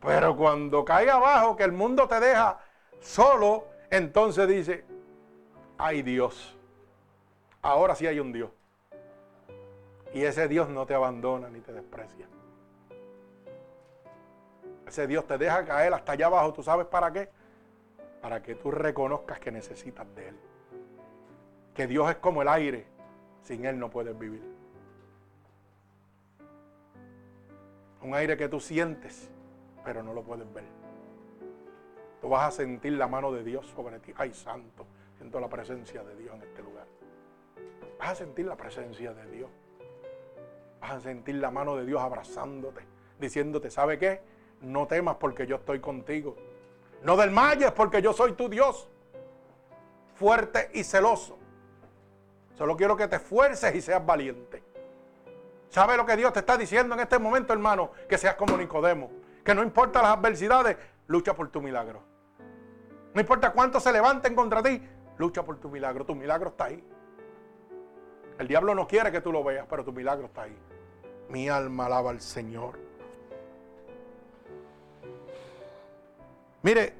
Pero cuando cae abajo, que el mundo te deja solo, entonces dice, hay Dios. Ahora sí hay un Dios. Y ese Dios no te abandona ni te desprecia. Ese Dios te deja caer hasta allá abajo. ¿Tú sabes para qué? Para que tú reconozcas que necesitas de Él. Que Dios es como el aire sin Él no puedes vivir. Un aire que tú sientes, pero no lo puedes ver. Tú vas a sentir la mano de Dios sobre ti. Ay, santo, siento la presencia de Dios en este lugar. Vas a sentir la presencia de Dios. Vas a sentir la mano de Dios abrazándote, diciéndote, ¿sabe qué? No temas porque yo estoy contigo. No desmayes porque yo soy tu Dios. Fuerte y celoso. Solo quiero que te esfuerces y seas valiente. ¿Sabe lo que Dios te está diciendo en este momento, hermano? Que seas como Nicodemo. Que no importa las adversidades, lucha por tu milagro. No importa cuánto se levanten contra ti, lucha por tu milagro. Tu milagro está ahí. El diablo no quiere que tú lo veas, pero tu milagro está ahí. Mi alma alaba al Señor. Mire,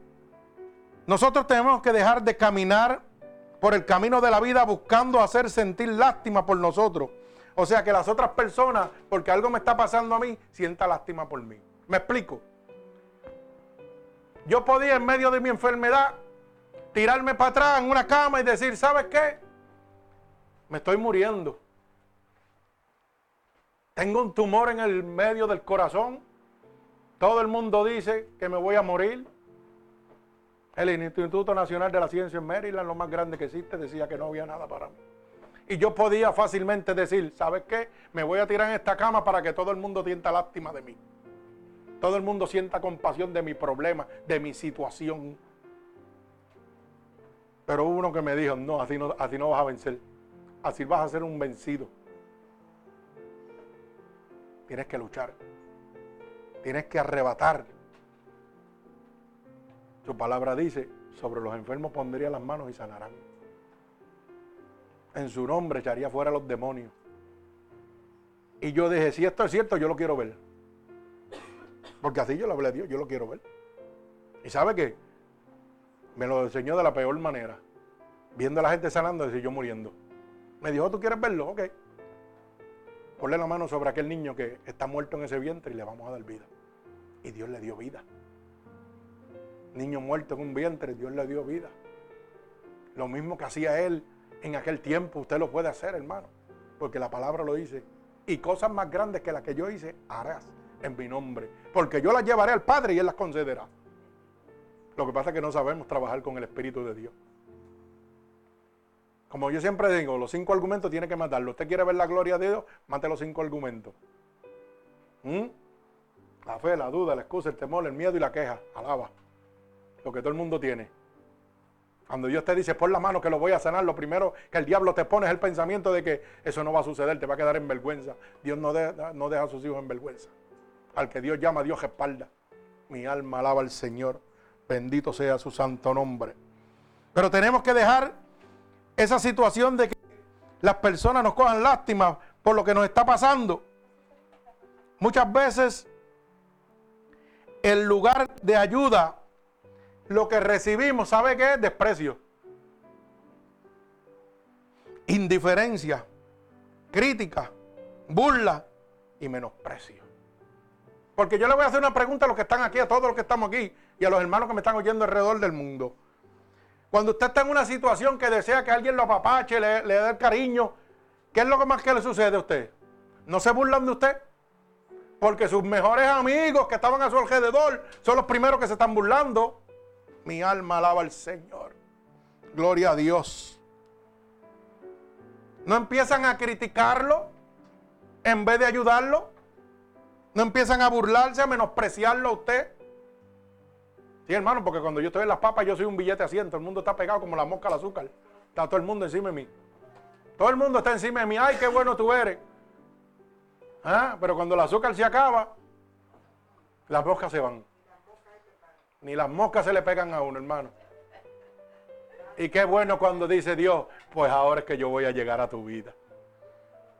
nosotros tenemos que dejar de caminar por el camino de la vida buscando hacer sentir lástima por nosotros. O sea, que las otras personas, porque algo me está pasando a mí, sienta lástima por mí. ¿Me explico? Yo podía en medio de mi enfermedad tirarme para atrás en una cama y decir, ¿sabes qué? Me estoy muriendo. Tengo un tumor en el medio del corazón. Todo el mundo dice que me voy a morir. El Instituto Nacional de la Ciencia en Maryland, lo más grande que existe, decía que no había nada para mí. Y yo podía fácilmente decir, ¿sabes qué? Me voy a tirar en esta cama para que todo el mundo sienta lástima de mí. Todo el mundo sienta compasión de mi problema, de mi situación. Pero hubo uno que me dijo, no, así no, así no vas a vencer. Así vas a ser un vencido. Tienes que luchar. Tienes que arrebatar su palabra dice, sobre los enfermos pondría las manos y sanarán. En su nombre echaría fuera a los demonios. Y yo dije, si esto es cierto, yo lo quiero ver. Porque así yo le hablé a Dios, yo lo quiero ver. ¿Y sabe qué? Me lo enseñó de la peor manera. Viendo a la gente sanando y yo muriendo. Me dijo, ¿tú quieres verlo? Ok. Ponle la mano sobre aquel niño que está muerto en ese vientre y le vamos a dar vida. Y Dios le dio vida niño muerto en un vientre, Dios le dio vida. Lo mismo que hacía él en aquel tiempo usted lo puede hacer, hermano, porque la palabra lo dice. Y cosas más grandes que las que yo hice, harás en mi nombre, porque yo las llevaré al Padre y Él las concederá. Lo que pasa es que no sabemos trabajar con el Espíritu de Dios. Como yo siempre digo, los cinco argumentos tiene que matarlo. ¿Usted quiere ver la gloria de Dios? Mate los cinco argumentos. ¿Mm? La fe, la duda, la excusa, el temor, el miedo y la queja. Alaba. Que todo el mundo tiene. Cuando Dios te dice, pon la mano que lo voy a sanar, lo primero que el diablo te pone es el pensamiento de que eso no va a suceder, te va a quedar en vergüenza. Dios no no deja a sus hijos en vergüenza. Al que Dios llama, Dios espalda. Mi alma alaba al Señor. Bendito sea su santo nombre. Pero tenemos que dejar esa situación de que las personas nos cojan lástima por lo que nos está pasando. Muchas veces el lugar de ayuda, lo que recibimos, ¿sabe qué es? Desprecio, indiferencia, crítica, burla y menosprecio. Porque yo le voy a hacer una pregunta a los que están aquí, a todos los que estamos aquí y a los hermanos que me están oyendo alrededor del mundo. Cuando usted está en una situación que desea que alguien lo apapache, le, le dé el cariño, ¿qué es lo que más que le sucede a usted? ¿No se burlan de usted? Porque sus mejores amigos que estaban a su alrededor son los primeros que se están burlando. Mi alma alaba al Señor. Gloria a Dios. No empiezan a criticarlo en vez de ayudarlo. No empiezan a burlarse, a menospreciarlo a usted. Sí, hermano, porque cuando yo estoy en las papas, yo soy un billete asiento. El mundo está pegado como la mosca al azúcar. Está todo el mundo encima de mí. Todo el mundo está encima de mí. Ay, qué bueno tú eres. ¿Ah? Pero cuando el azúcar se acaba, las moscas se van. Ni las moscas se le pegan a uno, hermano. Y qué bueno cuando dice Dios, pues ahora es que yo voy a llegar a tu vida.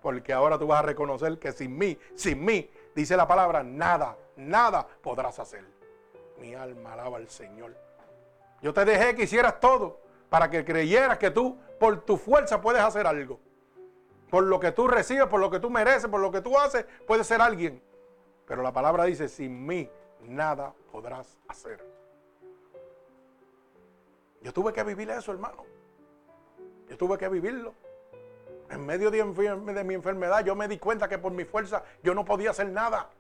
Porque ahora tú vas a reconocer que sin mí, sin mí, dice la palabra, nada, nada podrás hacer. Mi alma alaba al Señor. Yo te dejé que hicieras todo para que creyeras que tú por tu fuerza puedes hacer algo. Por lo que tú recibes, por lo que tú mereces, por lo que tú haces, puedes ser alguien. Pero la palabra dice, sin mí nada podrás hacer. Yo tuve que vivir eso, hermano. Yo tuve que vivirlo. En medio de, mi enfermedad yo me di cuenta que por mi fuerza yo no podía hacer nada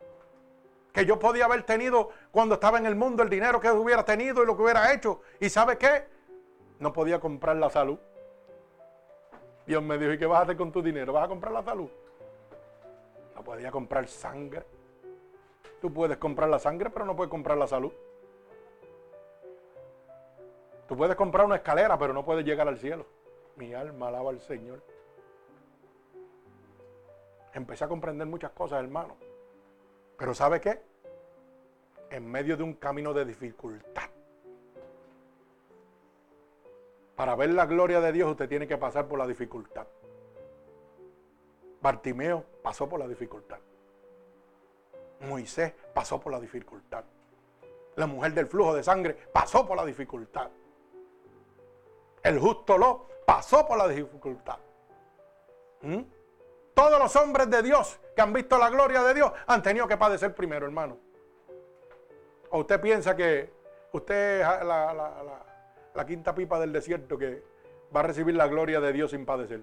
que yo podía haber tenido cuando estaba en el mundo, el dinero que hubiera tenido y lo que hubiera hecho. ¿Y sabe qué? No podía comprar la salud. Dios me dijo, ¿y qué vas a hacer con tu dinero? ¿Vas a comprar la salud? No podía comprar sangre. Tú puedes comprar la sangre, pero no puedes comprar la salud. Tú puedes comprar una escalera, pero no puedes llegar al cielo. Mi alma alaba al Señor. Empecé a comprender muchas cosas, hermano. Pero ¿sabe qué? En medio de un camino de dificultad. Para ver la gloria de Dios usted tiene que pasar por la dificultad. Bartimeo pasó por la dificultad. Moisés pasó por la dificultad. La mujer del flujo de sangre pasó por la dificultad. El justo lo pasó por la dificultad. ¿Mm? Todos los hombres de Dios que han visto la gloria de Dios han tenido que padecer primero, hermano. ¿O usted piensa que usted es la, quinta pipa del desierto que va a recibir la gloria de Dios sin padecer?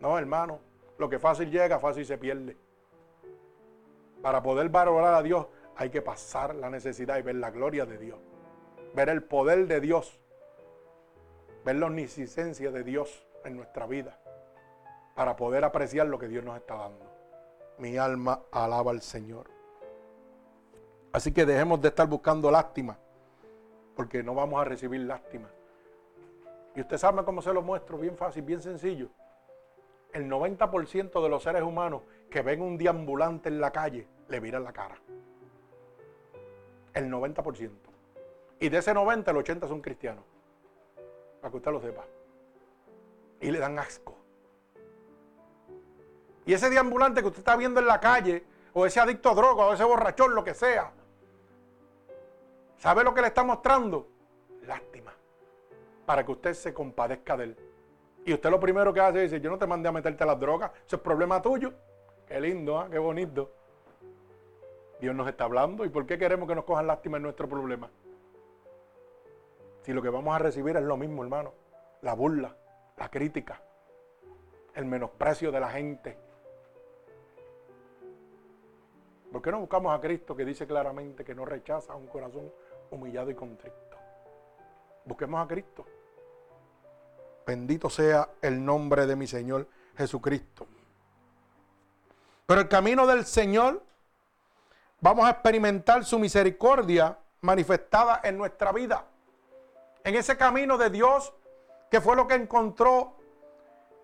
No, hermano. Lo que fácil llega, fácil se pierde. Para poder valorar a Dios hay que pasar la necesidad y ver la gloria de Dios. Ver el poder de Dios. Ver la omnisciencia de Dios en nuestra vida para poder apreciar lo que Dios nos está dando. Mi alma alaba al Señor. Así que dejemos de estar buscando lástima, porque no vamos a recibir lástima. Y usted sabe cómo se lo muestro, bien fácil, bien sencillo. El 90% de los seres humanos que ven un deambulante en la calle le miran la cara. El 90%. Y de ese 90, el 80 son cristianos. Para que usted lo sepa. Y le dan asco. Y ese deambulante que usted está viendo en la calle, o ese adicto a droga, o ese borrachón, lo que sea, ¿sabe lo que le está mostrando? Lástima. Para que usted se compadezca de él. Y usted lo primero que hace es decir, yo no te mandé a meterte a las drogas, eso es problema tuyo. Qué lindo, ¿ah? qué bonito. Dios nos está hablando. ¿Y por qué queremos que nos cojan lástima en nuestro problema? Si lo que vamos a recibir es lo mismo, hermano. La burla, la crítica, el menosprecio de la gente. ¿Por qué no buscamos a Cristo que dice claramente que no rechaza un corazón humillado y contrito? Busquemos a Cristo. Bendito sea el nombre de mi Señor Jesucristo. Pero el camino del Señor, vamos a experimentar su misericordia manifestada en nuestra vida. En ese camino de Dios, que fue lo que encontró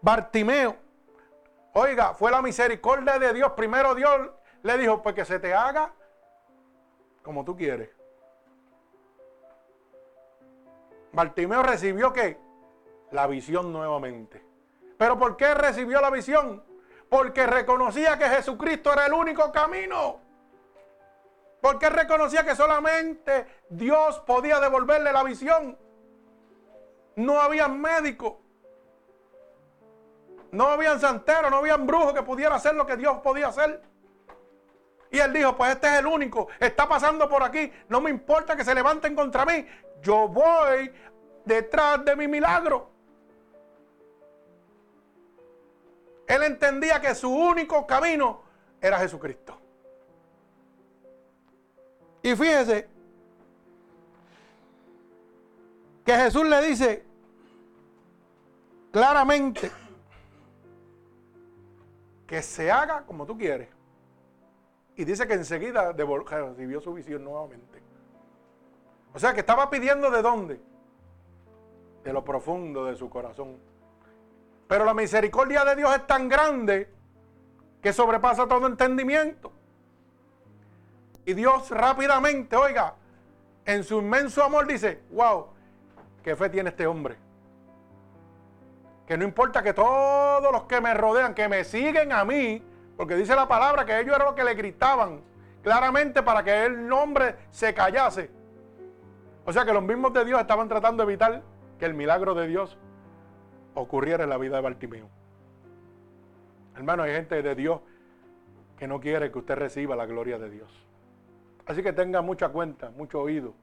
Bartimeo. Oiga, fue la misericordia de Dios. Primero Dios le dijo, pues que se te haga como tú quieres. Bartimeo recibió qué? La visión nuevamente. ¿Pero por qué recibió la visión? Porque reconocía que Jesucristo era el único camino. Porque reconocía que solamente Dios podía devolverle la visión. No había médico. No habían santeros, no habían brujos que pudieran hacer lo que Dios podía hacer. Y él dijo, pues este es el único, está pasando por aquí, no me importa que se levanten contra mí, yo voy detrás de mi milagro. Él entendía que su único camino era Jesucristo. Y fíjese que Jesús le dice claramente que se haga como tú quieres. Y dice que enseguida recibió su visión nuevamente. O sea que estaba pidiendo de dónde? De lo profundo de su corazón. Pero la misericordia de Dios es tan grande que sobrepasa todo entendimiento. Y Dios rápidamente, oiga, en su inmenso amor dice, wow, qué fe tiene este hombre. Que no importa que todos los que me rodean, que me siguen a mí, porque dice la palabra que ellos eran los que le gritaban claramente para que el nombre se callase. O sea que los mismos de Dios estaban tratando de evitar que el milagro de Dios ocurriera en la vida de Bartimeo. Hermano, hay gente de Dios que no quiere que usted reciba la gloria de Dios. Así que tenga mucha cuenta, mucho oído.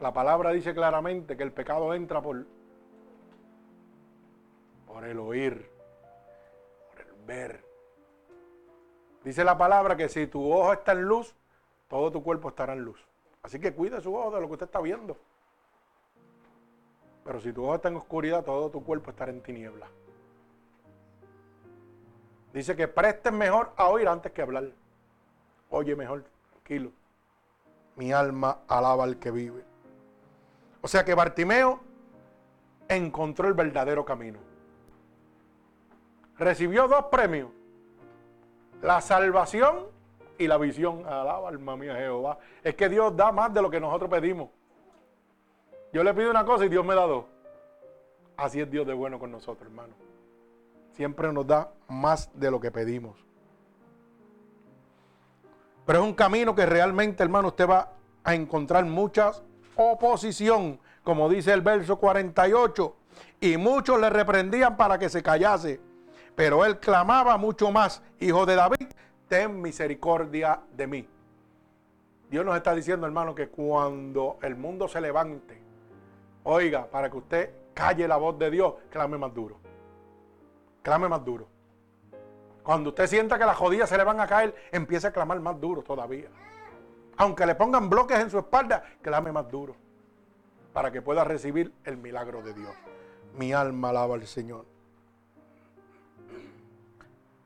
La palabra dice claramente que el pecado entra por, por el oír, por el ver. Dice la palabra que si tu ojo está en luz, todo tu cuerpo estará en luz. Así que cuide su ojo de lo que usted está viendo. Pero si tu ojo está en oscuridad, todo tu cuerpo estará en tiniebla. Dice que presten mejor a oír antes que hablar. Oye mejor, tranquilo. Mi alma alaba al que vive. O sea que Bartimeo encontró el verdadero camino. Recibió dos premios. La salvación y la visión. Alaba alma mía Jehová. Es que Dios da más de lo que nosotros pedimos. Yo le pido una cosa y Dios me da dos. Así es Dios de bueno con nosotros, hermano. Siempre nos da más de lo que pedimos. Pero es un camino que realmente, hermano, usted va a encontrar mucha oposición, como dice el verso 48. Y muchos le reprendían para que se callase. Pero él clamaba mucho más, hijo de David, ten misericordia de mí. Dios nos está diciendo, hermano, que cuando el mundo se levante, oiga, para que usted calle la voz de Dios, clame más duro. Clame más duro. Cuando usted sienta que las jodillas se le van a caer, empiece a clamar más duro todavía. Aunque le pongan bloques en su espalda, clame más duro. Para que pueda recibir el milagro de Dios. Mi alma alaba al Señor.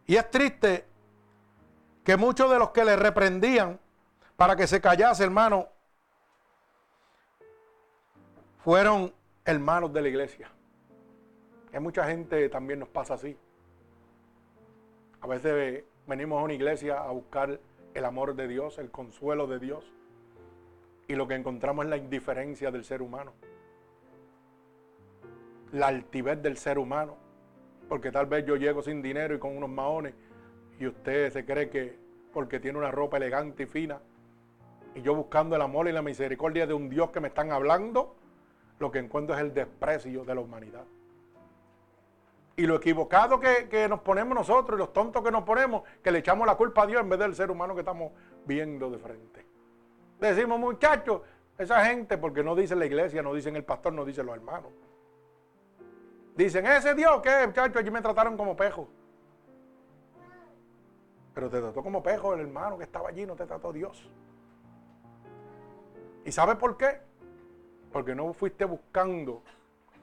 Y es triste que muchos de los que le reprendían para que se callase, hermano, fueron hermanos de la iglesia. Hay mucha gente también nos pasa así. A veces venimos a una iglesia a buscar el amor de Dios, el consuelo de Dios. Y lo que encontramos es la indiferencia del ser humano. La altivez del ser humano. Porque tal vez yo llego sin dinero y con unos maones y usted se cree que porque tiene una ropa elegante y fina y yo buscando el amor y la misericordia de un Dios que me están hablando, lo que encuentro es el desprecio de la humanidad. Y lo equivocado que, nos ponemos nosotros y los tontos que nos ponemos, que le echamos la culpa a Dios en vez del ser humano que estamos viendo de frente. Decimos, muchachos, esa gente, porque no dice la iglesia, no dicen el pastor, no dicen los hermanos. Dicen, ese Dios, ¿qué, muchacho? Allí me trataron como pejo. Pero te trató como pejo el hermano que estaba allí, no te trató Dios. ¿Y sabe por qué? Porque no fuiste buscando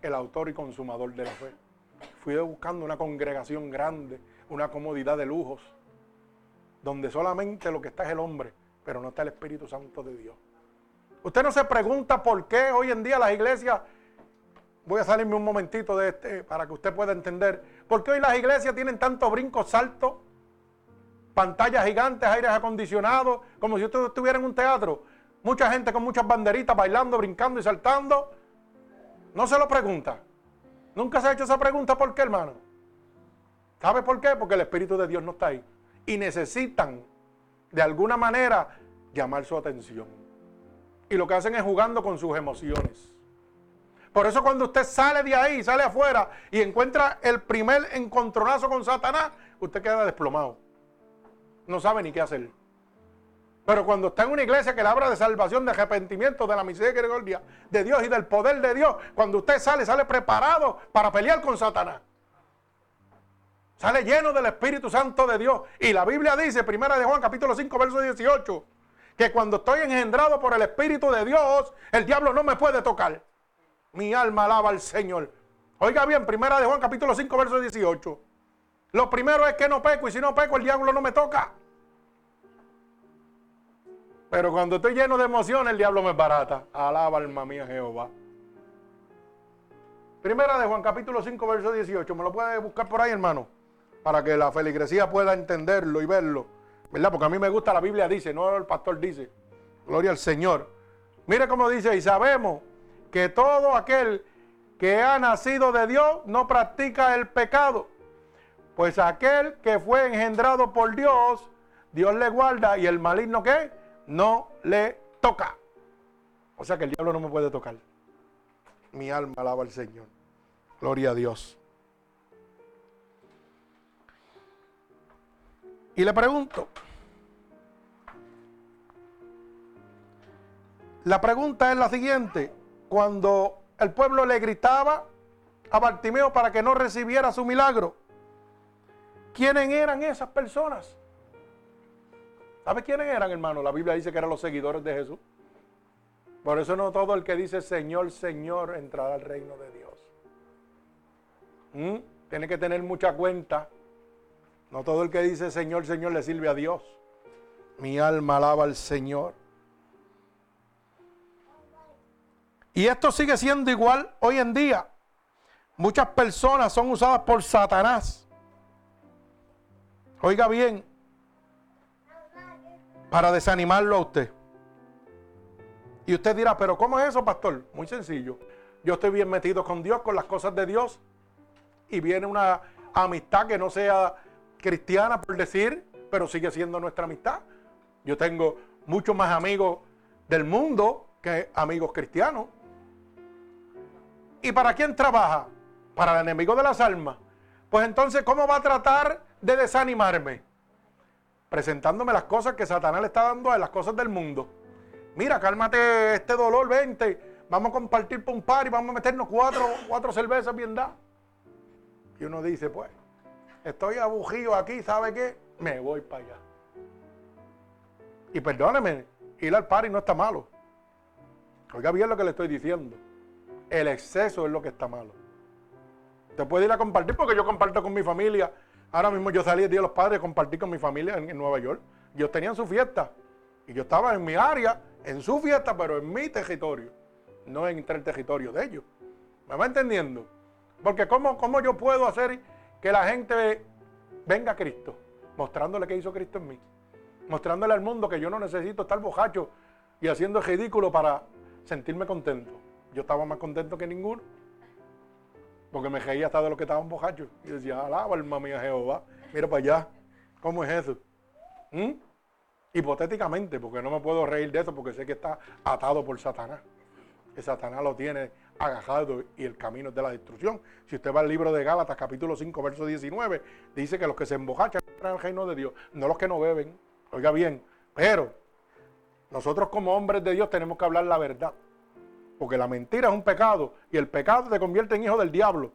el autor y consumador de la fe. Fui buscando una congregación grande, una comodidad de lujos, donde solamente lo que está es el hombre, pero no está el Espíritu Santo de Dios. Usted no se pregunta por qué hoy en día las iglesias, voy a salirme un momentito de este para que usted pueda entender, por qué hoy las iglesias tienen tanto brinco, salto, pantallas gigantes, aires acondicionados, como si usted estuviera en un teatro. Mucha gente con muchas banderitas bailando, brincando y saltando. No se lo pregunta. Nunca se ha hecho esa pregunta, ¿por qué, hermano? ¿Sabe por qué? Porque el Espíritu de Dios no está ahí. Y necesitan, de alguna manera, llamar su atención. Y lo que hacen es jugando con sus emociones. Por eso cuando usted sale de ahí, sale afuera y encuentra el primer encontronazo con Satanás, usted queda desplomado. No sabe ni qué hacer. Pero cuando está en una iglesia que le habla de salvación, de arrepentimiento, de la misericordia de Dios y del poder de Dios, cuando usted sale, sale preparado para pelear con Satanás. Sale lleno del Espíritu Santo de Dios. Y la Biblia dice, primera de Juan, capítulo 5, verso 18, que cuando estoy engendrado por el Espíritu de Dios, el diablo no me puede tocar. Mi alma alaba al Señor. Oiga bien, primera de Juan, capítulo 5, verso 18. Lo primero es que no peco y si no peco, el diablo no me toca. Pero cuando estoy lleno de emoción, el diablo me barata. Alaba alma mía Jehová. Primera de Juan capítulo 5, verso 18. ¿Me lo puede buscar por ahí, hermano? Para que la feligresía pueda entenderlo y verlo. ¿Verdad? Porque a mí me gusta la Biblia dice, no el pastor dice. Gloria al Señor. Mire cómo dice, y sabemos que todo aquel que ha nacido de Dios no practica el pecado. Pues aquel que fue engendrado por Dios, Dios le guarda y el maligno que no le toca. O sea que el diablo no me puede tocar. Mi alma alaba al Señor. Gloria a Dios. Y le pregunto, la pregunta es la siguiente, cuando el pueblo le gritaba a Bartimeo para que no recibiera su milagro, ¿quiénes eran esas personas? ¿Sabe quiénes eran, hermano? La Biblia dice que eran los seguidores de Jesús. Por eso no todo el que dice Señor, Señor entrará al reino de Dios. ¿Mm? Tiene que tener mucha cuenta. No todo el que dice Señor, Señor le sirve a Dios. Mi alma alaba al Señor. Y esto sigue siendo igual hoy en día. Muchas personas son usadas por Satanás. Oiga bien, para desanimarlo a usted. Y usted dirá, pero ¿cómo es eso, pastor? Muy sencillo. Yo estoy bien metido con Dios, con las cosas de Dios, y viene una amistad que no sea cristiana, por decir, pero sigue siendo nuestra amistad. Yo tengo muchos más amigos del mundo que amigos cristianos. ¿Y para quién trabaja? Para el enemigo de las almas. Pues entonces, ¿cómo va a tratar de desanimarme? Presentándome las cosas que Satanás le está dando a las cosas del mundo. Mira, cálmate este dolor, vente, vamos a compartir por un par y vamos a meternos cuatro, cuatro cervezas bien dadas. Y uno dice, pues, estoy abugido aquí, ¿sabe qué? Me voy para allá. Y perdóneme, ir al par y no está malo. Oiga bien lo que le estoy diciendo. El exceso es lo que está malo. Te puede ir a compartir porque yo comparto con mi familia Ahora mismo yo salí el Día de los Padres, compartí con mi familia en, Nueva York. Ellos tenían su fiesta. Y yo estaba en mi área, en su fiesta, pero en mi territorio. No en el territorio de ellos. ¿Me va entendiendo? Porque ¿cómo, ¿cómo yo puedo hacer que la gente venga a Cristo? Mostrándole qué hizo Cristo en mí. Mostrándole al mundo que yo no necesito estar bojacho y haciendo ridículo para sentirme contento. Yo estaba más contento que ninguno. Porque me reía hasta de los que estaban bojachos. Y decía, alaba alma mía Jehová. Mira para allá. ¿Cómo es eso? ¿Mm? Hipotéticamente, porque no me puedo reír de eso, porque sé que está atado por Satanás. Que Satanás lo tiene agajado y el camino es de la destrucción. Si usted va al libro de Gálatas, capítulo 5, verso 19, dice que los que se embojachan entran al reino de Dios, no los que no beben. Oiga bien, pero nosotros como hombres de Dios tenemos que hablar la verdad. Porque la mentira es un pecado y el pecado te convierte en hijo del diablo.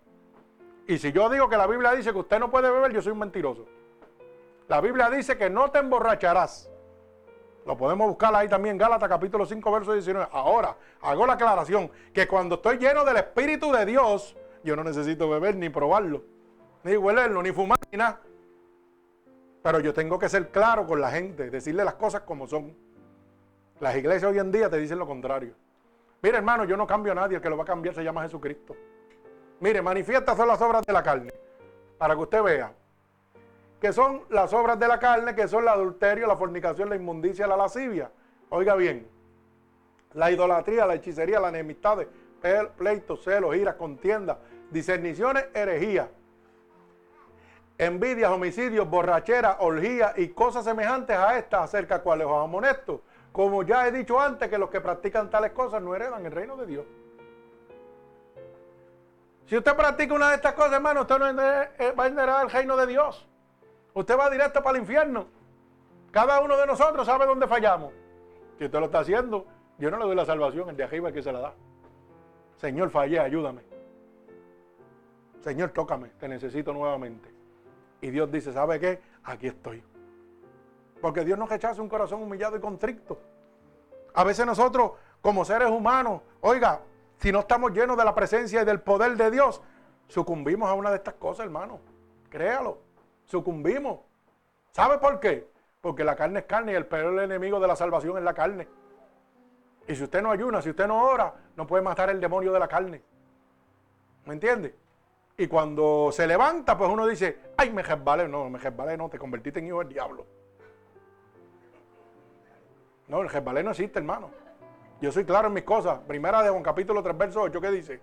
Y si yo digo que la Biblia dice que usted no puede beber, yo soy un mentiroso. La Biblia dice que no te emborracharás. Lo podemos buscar ahí también, Gálatas capítulo 5, verso 19. Ahora, hago la aclaración, que cuando estoy lleno del Espíritu de Dios, yo no necesito beber ni probarlo, ni huelerlo, ni fumar, ni nada. Pero yo tengo que ser claro con la gente, decirle las cosas como son. Las iglesias hoy en día te dicen lo contrario. Mire, hermano, yo no cambio a nadie, el que lo va a cambiar se llama Jesucristo. Mire, manifiestas son las obras de la carne, para que usted vea que son las obras de la carne, que son el adulterio, la fornicación, la inmundicia, la lascivia. Oiga bien, la idolatría, la hechicería, la enemistad, pleitos, celos, iras, contiendas, discerniciones, herejía, envidias, homicidios, borrachera, orgía y cosas semejantes a estas acerca de cuales os amonesto. Como ya he dicho antes, que los que practican tales cosas no heredan el reino de Dios. Si usted practica una de estas cosas, hermano, usted no eh, va a heredar el reino de Dios. Usted va directo para el infierno. Cada uno de nosotros sabe dónde fallamos. Si usted lo está haciendo, yo no le doy la salvación, el de arriba que se la da. Señor, fallé, ayúdame. Señor, tócame, te necesito nuevamente. Y Dios dice, ¿sabe qué? Aquí estoy. Porque Dios no rechaza un corazón humillado y contrito. A veces nosotros, como seres humanos, oiga, si no estamos llenos de la presencia y del poder de Dios, sucumbimos a una de estas cosas, hermano. Créalo. Sucumbimos. ¿Sabe por qué? Porque la carne es carne y el peor enemigo de la salvación es la carne. Y si usted no ayuna, si usted no ora, no puede matar el demonio de la carne. ¿Me entiende? Y cuando se levanta, pues uno dice, ay, me resbalé. No, me resbalé, no, te convertiste en hijo del diablo. No, el resbalé no existe, hermano. Yo soy claro en mis cosas. Primera de Juan capítulo 3, verso 8, ¿qué dice?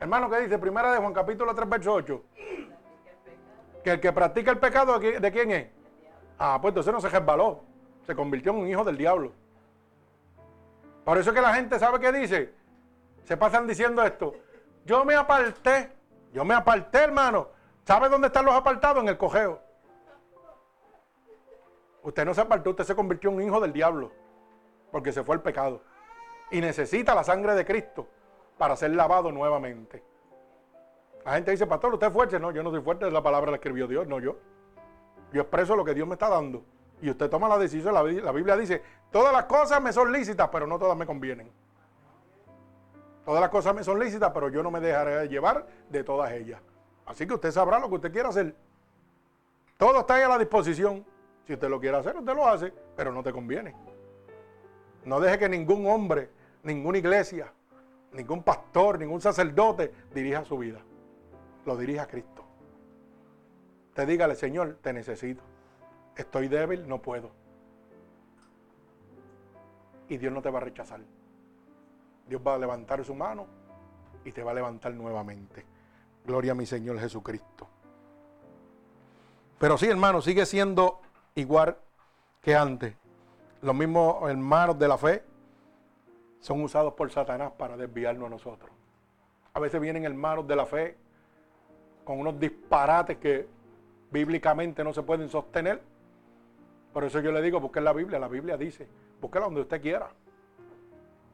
Hermano, ¿qué dice? Primera de Juan capítulo 3, verso 8. Que el que practica el pecado, ¿de quién es? Ah, pues entonces no se resbaló. Se convirtió en un hijo del diablo. Por eso es que la gente sabe qué dice. Se pasan diciendo esto. Yo me aparté. Yo me aparté, hermano. ¿Sabe dónde están los apartados? En el cojeo. Usted no se apartó, usted se convirtió en un hijo del diablo. Porque se fue el pecado. Y necesita la sangre de Cristo para ser lavado nuevamente. La gente dice, pastor, usted es fuerte. No, yo no soy fuerte, la palabra la escribió Dios, no yo. Yo expreso lo que Dios me está dando. Y usted toma la decisión. La, Biblia dice, todas las cosas me son lícitas, pero no todas me convienen. Todas las cosas me son lícitas, pero yo no me dejaré llevar de todas ellas. Así que usted sabrá lo que usted quiera hacer. Todo está ahí a la disposición. Si usted lo quiere hacer, usted lo hace, pero no te conviene. No deje que ningún hombre, ninguna iglesia, ningún pastor, ningún sacerdote dirija su vida lo dirija a Cristo. Te dígale, Señor, te necesito. Estoy débil, no puedo. Y Dios no te va a rechazar. Dios va a levantar su mano y te va a levantar nuevamente. Gloria a mi Señor Jesucristo. Pero sí, hermano, sigue siendo igual que antes. Los mismos hermanos de la fe son usados por Satanás para desviarnos a nosotros. A veces vienen hermanos de la fe con unos disparates que bíblicamente no se pueden sostener. Por eso yo le digo, busque la Biblia. La Biblia dice, búsquela donde usted quiera.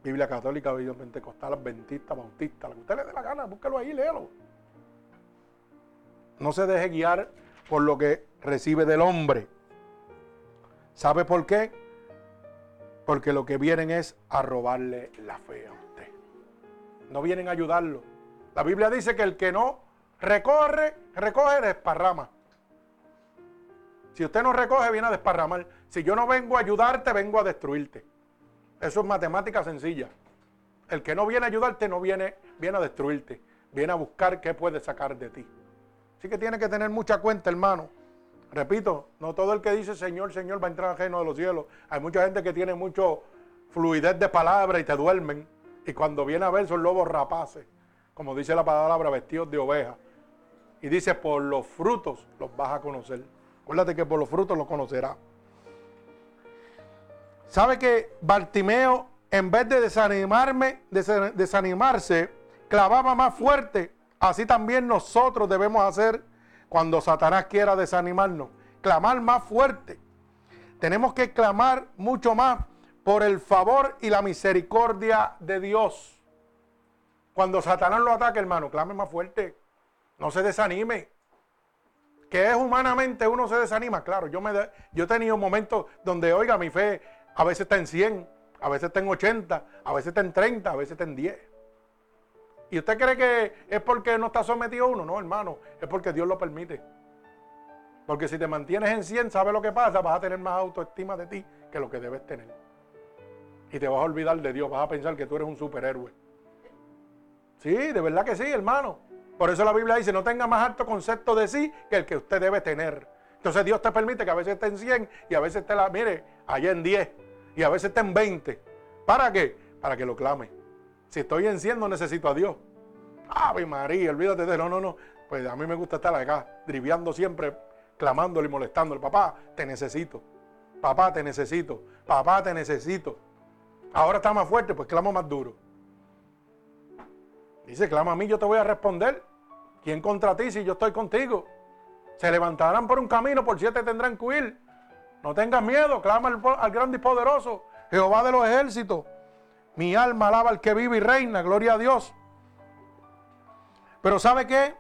Biblia católica, Biblia pentecostal, adventista, bautista, lo que usted le dé la gana, búsquelo ahí, léelo. No se deje guiar por lo que recibe del hombre. ¿Sabe por qué? Porque lo que vienen es a robarle la fe a usted. No vienen a ayudarlo. La Biblia dice que el que no Recorre, recoge, desparrama. Si usted no recoge, viene a desparramar. Si yo no vengo a ayudarte, vengo a destruirte. Eso es matemática sencilla. El que no viene a ayudarte no viene, viene a destruirte. Viene a buscar qué puede sacar de ti. Así que tiene que tener mucha cuenta, hermano. Repito, no todo el que dice Señor, Señor va a entrar al reino de los cielos. Hay mucha gente que tiene mucho fluidez de palabra y te duermen. Y cuando viene a ver son lobos rapaces. Como dice la palabra, vestidos de ovejas. Y dice, por los frutos los vas a conocer. Acuérdate que por los frutos los conocerás. ¿Sabe que Bartimeo, en vez de desanimarme, desanimarse, clavaba más fuerte? Así también nosotros debemos hacer cuando Satanás quiera desanimarnos. Clamar más fuerte. Tenemos que clamar mucho más por el favor y la misericordia de Dios. Cuando Satanás lo ataque, hermano, clame más fuerte. No se desanime. Que es humanamente uno se desanima. Claro, yo, me yo he tenido momentos donde, oiga, mi fe a veces está en 100, a veces está en 80, a veces está en 30, a veces está en 10. ¿Y usted cree que es porque no está sometido uno? No, hermano, es porque Dios lo permite. Porque si te mantienes en 100, ¿sabes lo que pasa? Vas a tener más autoestima de ti que lo que debes tener. Y te vas a olvidar de Dios, vas a pensar que tú eres un superhéroe. Sí, de verdad que sí, hermano. Por eso la Biblia dice, no tenga más alto concepto de sí que el que usted debe tener. Entonces Dios te permite que a veces esté en 100 y a veces esté, la, mire, allá en 10 y a veces esté en 20. ¿Para qué? Para que lo clame. Si estoy en 100 no necesito a Dios. Ave María, olvídate de no, no, no. Pues a mí me gusta estar acá, driviando siempre, clamándole y molestándole. Papá, te necesito. Papá, te necesito. Papá, te necesito. Ahora está más fuerte, pues clamo más duro. Dice, clama a mí, yo te voy a responder. ¿Quién contra ti si yo estoy contigo? Se levantarán por un camino, por siete tendrán que huir. No tengas miedo, clama al, al grande y poderoso, Jehová de los ejércitos. Mi alma alaba al que vive y reina, gloria a Dios. Pero ¿sabe qué?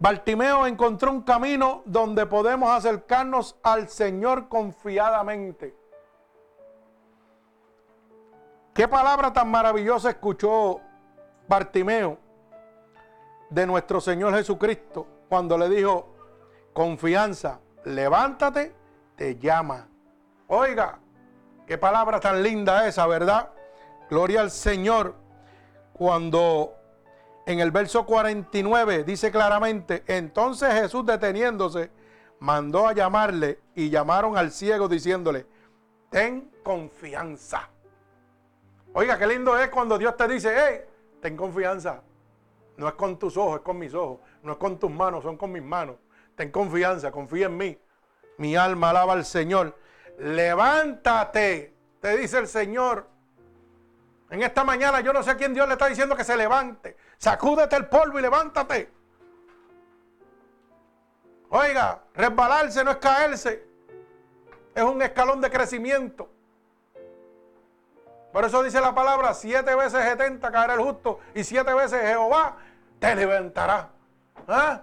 Bartimeo encontró un camino donde podemos acercarnos al Señor confiadamente. ¿Qué palabra tan maravillosa escuchó Bartimeo de nuestro Señor Jesucristo cuando le dijo, confianza, levántate, te llama. Oiga, qué palabra tan linda esa, ¿verdad? Gloria al Señor. Cuando en el verso 49 dice claramente, entonces Jesús deteniéndose, mandó a llamarle y llamaron al ciego diciéndole, ten confianza. Oiga, qué lindo es cuando Dios te dice, hey, ten confianza. No es con tus ojos, es con mis ojos. No es con tus manos, son con mis manos. Ten confianza, confía en mí. Mi alma alaba al Señor. Levántate, te dice el Señor. En esta mañana yo no sé a quién Dios le está diciendo que se levante. Sacúdete el polvo y levántate. Oiga, resbalarse no es caerse. Es un escalón de crecimiento. Por eso dice la palabra, siete veces setenta caerá el justo y siete veces Jehová te levantará. ¿Ah?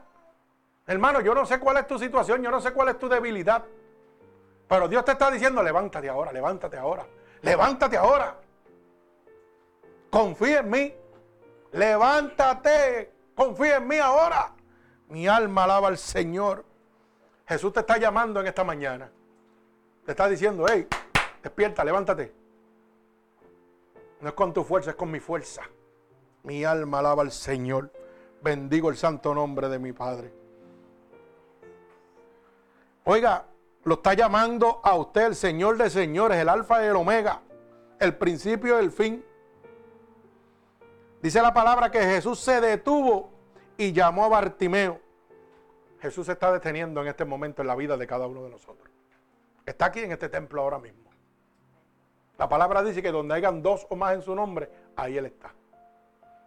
Hermano, yo no sé cuál es tu situación, yo no sé cuál es tu debilidad. Pero Dios te está diciendo, levántate ahora, levántate ahora, levántate ahora. Confía en mí. Levántate, confía en mí ahora. Mi alma alaba al Señor. Jesús te está llamando en esta mañana. Te está diciendo, hey, despierta, levántate. No es con tu fuerza, es con mi fuerza. Mi alma alaba al Señor. Bendigo el santo nombre de mi Padre. Oiga, lo está llamando a usted el Señor de señores, el alfa y el omega, el principio y el fin. Dice la palabra que Jesús se detuvo y llamó a Bartimeo. Jesús se está deteniendo en este momento en la vida de cada uno de nosotros. Está aquí en este templo ahora mismo. La palabra dice que donde hayan dos o más en su nombre, ahí Él está.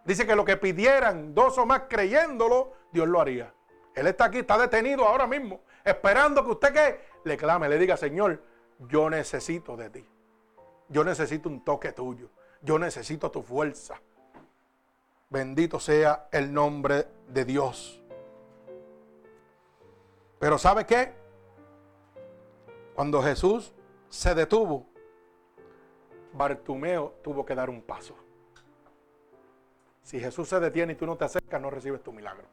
Dice que lo que pidieran dos o más creyéndolo, Dios lo haría. Él está aquí, está detenido ahora mismo, esperando que usted que le clame, le diga, Señor, yo necesito de ti. Yo necesito un toque tuyo. Yo necesito tu fuerza. Bendito sea el nombre de Dios. Pero ¿sabe qué? Cuando Jesús se detuvo, Bartumeo tuvo que dar un paso. Si Jesús se detiene y tú no te acercas, no recibes tu milagro.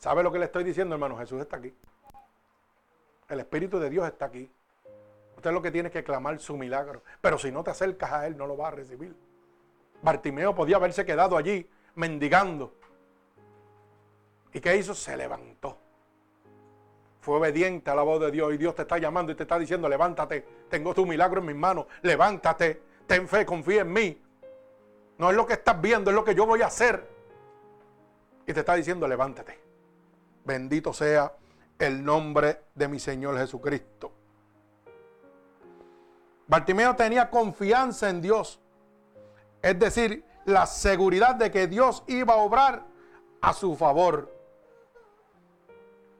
¿Sabe lo que le estoy diciendo, hermano? Jesús está aquí. El Espíritu de Dios está aquí. Usted lo que tiene que clamar su milagro. Pero si no te acercas a Él, no lo va a recibir. Bartimeo podía haberse quedado allí mendigando. ¿Y qué hizo? Se levantó fue obediente a la voz de Dios y Dios te está llamando y te está diciendo, levántate, tengo tu milagro en mis manos, levántate, ten fe, confía en mí. No es lo que estás viendo, es lo que yo voy a hacer. Y te está diciendo, levántate. Bendito sea el nombre de mi Señor Jesucristo. Bartimeo tenía confianza en Dios. Es decir, la seguridad de que Dios iba a obrar a su favor.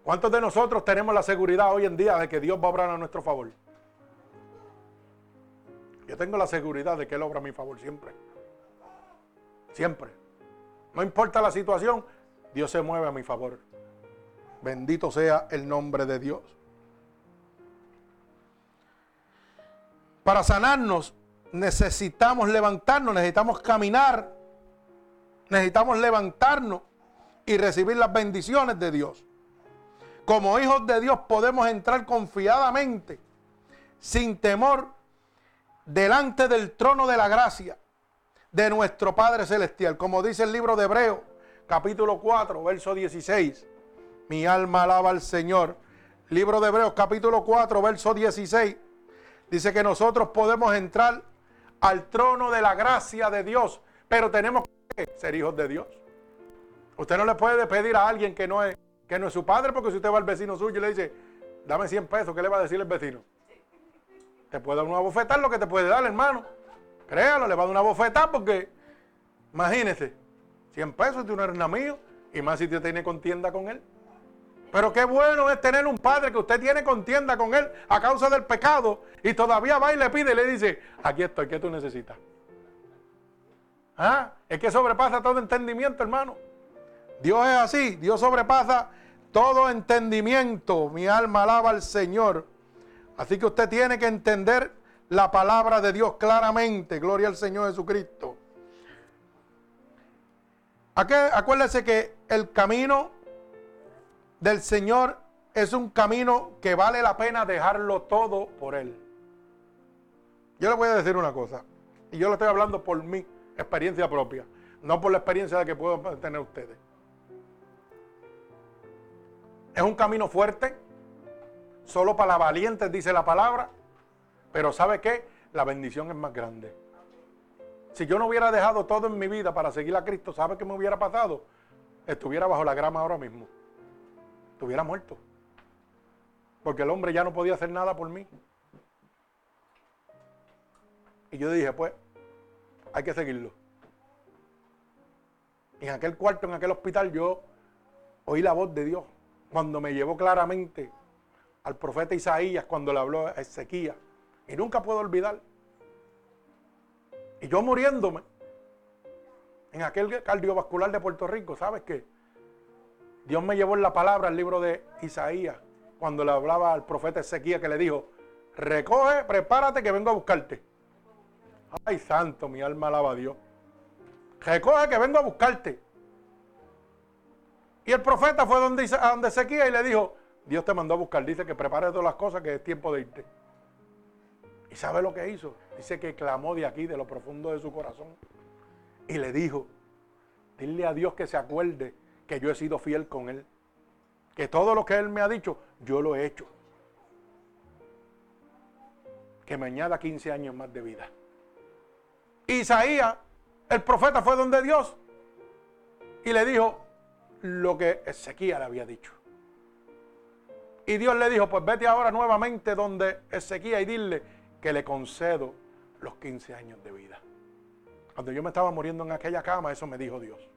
¿Cuántos de nosotros tenemos la seguridad hoy en día de que Dios va a obrar a nuestro favor? Yo tengo la seguridad de que Él obra a mi favor siempre. Siempre. No importa la situación, Dios se mueve a mi favor. Bendito sea el nombre de Dios. Para sanarnos necesitamos levantarnos, necesitamos caminar, necesitamos levantarnos y recibir las bendiciones de Dios. Como hijos de Dios podemos entrar confiadamente, sin temor, delante del trono de la gracia de nuestro Padre Celestial. Como dice el libro de Hebreo, capítulo 4, verso 16. Mi alma alaba al Señor. Libro de Hebreos, capítulo 4, verso 16. Dice que nosotros podemos entrar al trono de la gracia de Dios, pero tenemos que ser hijos de Dios. Usted no le puede pedir a alguien que no es, que no es su padre, porque si usted va al vecino suyo y le dice, dame 100 pesos, ¿qué le va a decir el vecino? Te puede dar una bofetada, lo que te puede dar, hermano. Créalo, le va a dar una bofetada porque, imagínese, 100 pesos, tú no eres nada mío, y más si usted tiene contienda con él. Pero qué bueno es tener un padre que usted tiene contienda con él a causa del pecado y todavía va y le pide y le dice, aquí estoy, ¿qué tú necesitas? ¿Ah? Es que sobrepasa todo entendimiento, hermano. Dios es así, Dios sobrepasa todo entendimiento. Mi alma alaba al Señor. Así que usted tiene que entender la palabra de Dios claramente. Gloria al Señor Jesucristo. Acuérdese que el camino del Señor es un camino que vale la pena dejarlo todo por Él. Yo le voy a decir una cosa, y yo le estoy hablando por mi experiencia propia, no por la experiencia que puedo tener ustedes. Es un camino fuerte, solo para valientes dice la palabra, pero ¿sabe qué? La bendición es más grande. Si yo no hubiera dejado todo en mi vida para seguir a Cristo, ¿sabe qué me hubiera pasado? Estuviera bajo la grama ahora mismo. Estuviera muerto. Porque el hombre ya no podía hacer nada por mí. Y yo dije, pues, hay que seguirlo. Y en aquel cuarto, en aquel hospital, yo oí la voz de Dios cuando me llevó claramente al profeta Isaías cuando le habló a Ezequías. Y nunca puedo olvidar. Y yo muriéndome en aquel cardiovascular de Puerto Rico, ¿sabes qué? Dios me llevó en la palabra el libro de Isaías cuando le hablaba al profeta Ezequías que le dijo, recoge, prepárate que vengo a buscarte. Ay, santo, mi alma alaba a Dios. Recoge que vengo a buscarte. Y el profeta fue donde, a donde Ezequías y le dijo, Dios te mandó a buscar, dice que prepare todas las cosas, que es tiempo de irte. ¿Y sabe lo que hizo? Dice que clamó de aquí, de lo profundo de su corazón. Y le dijo, dile a Dios que se acuerde que yo he sido fiel con Él. Que todo lo que Él me ha dicho, yo lo he hecho. Que me añada 15 años más de vida. Isaías, el profeta, fue donde Dios y le dijo, lo que Ezequiel había dicho. Y Dios le dijo, pues vete ahora nuevamente donde Ezequiel y dile que le concedo los 15 años de vida. Cuando yo me estaba muriendo en aquella cama, eso me dijo Dios.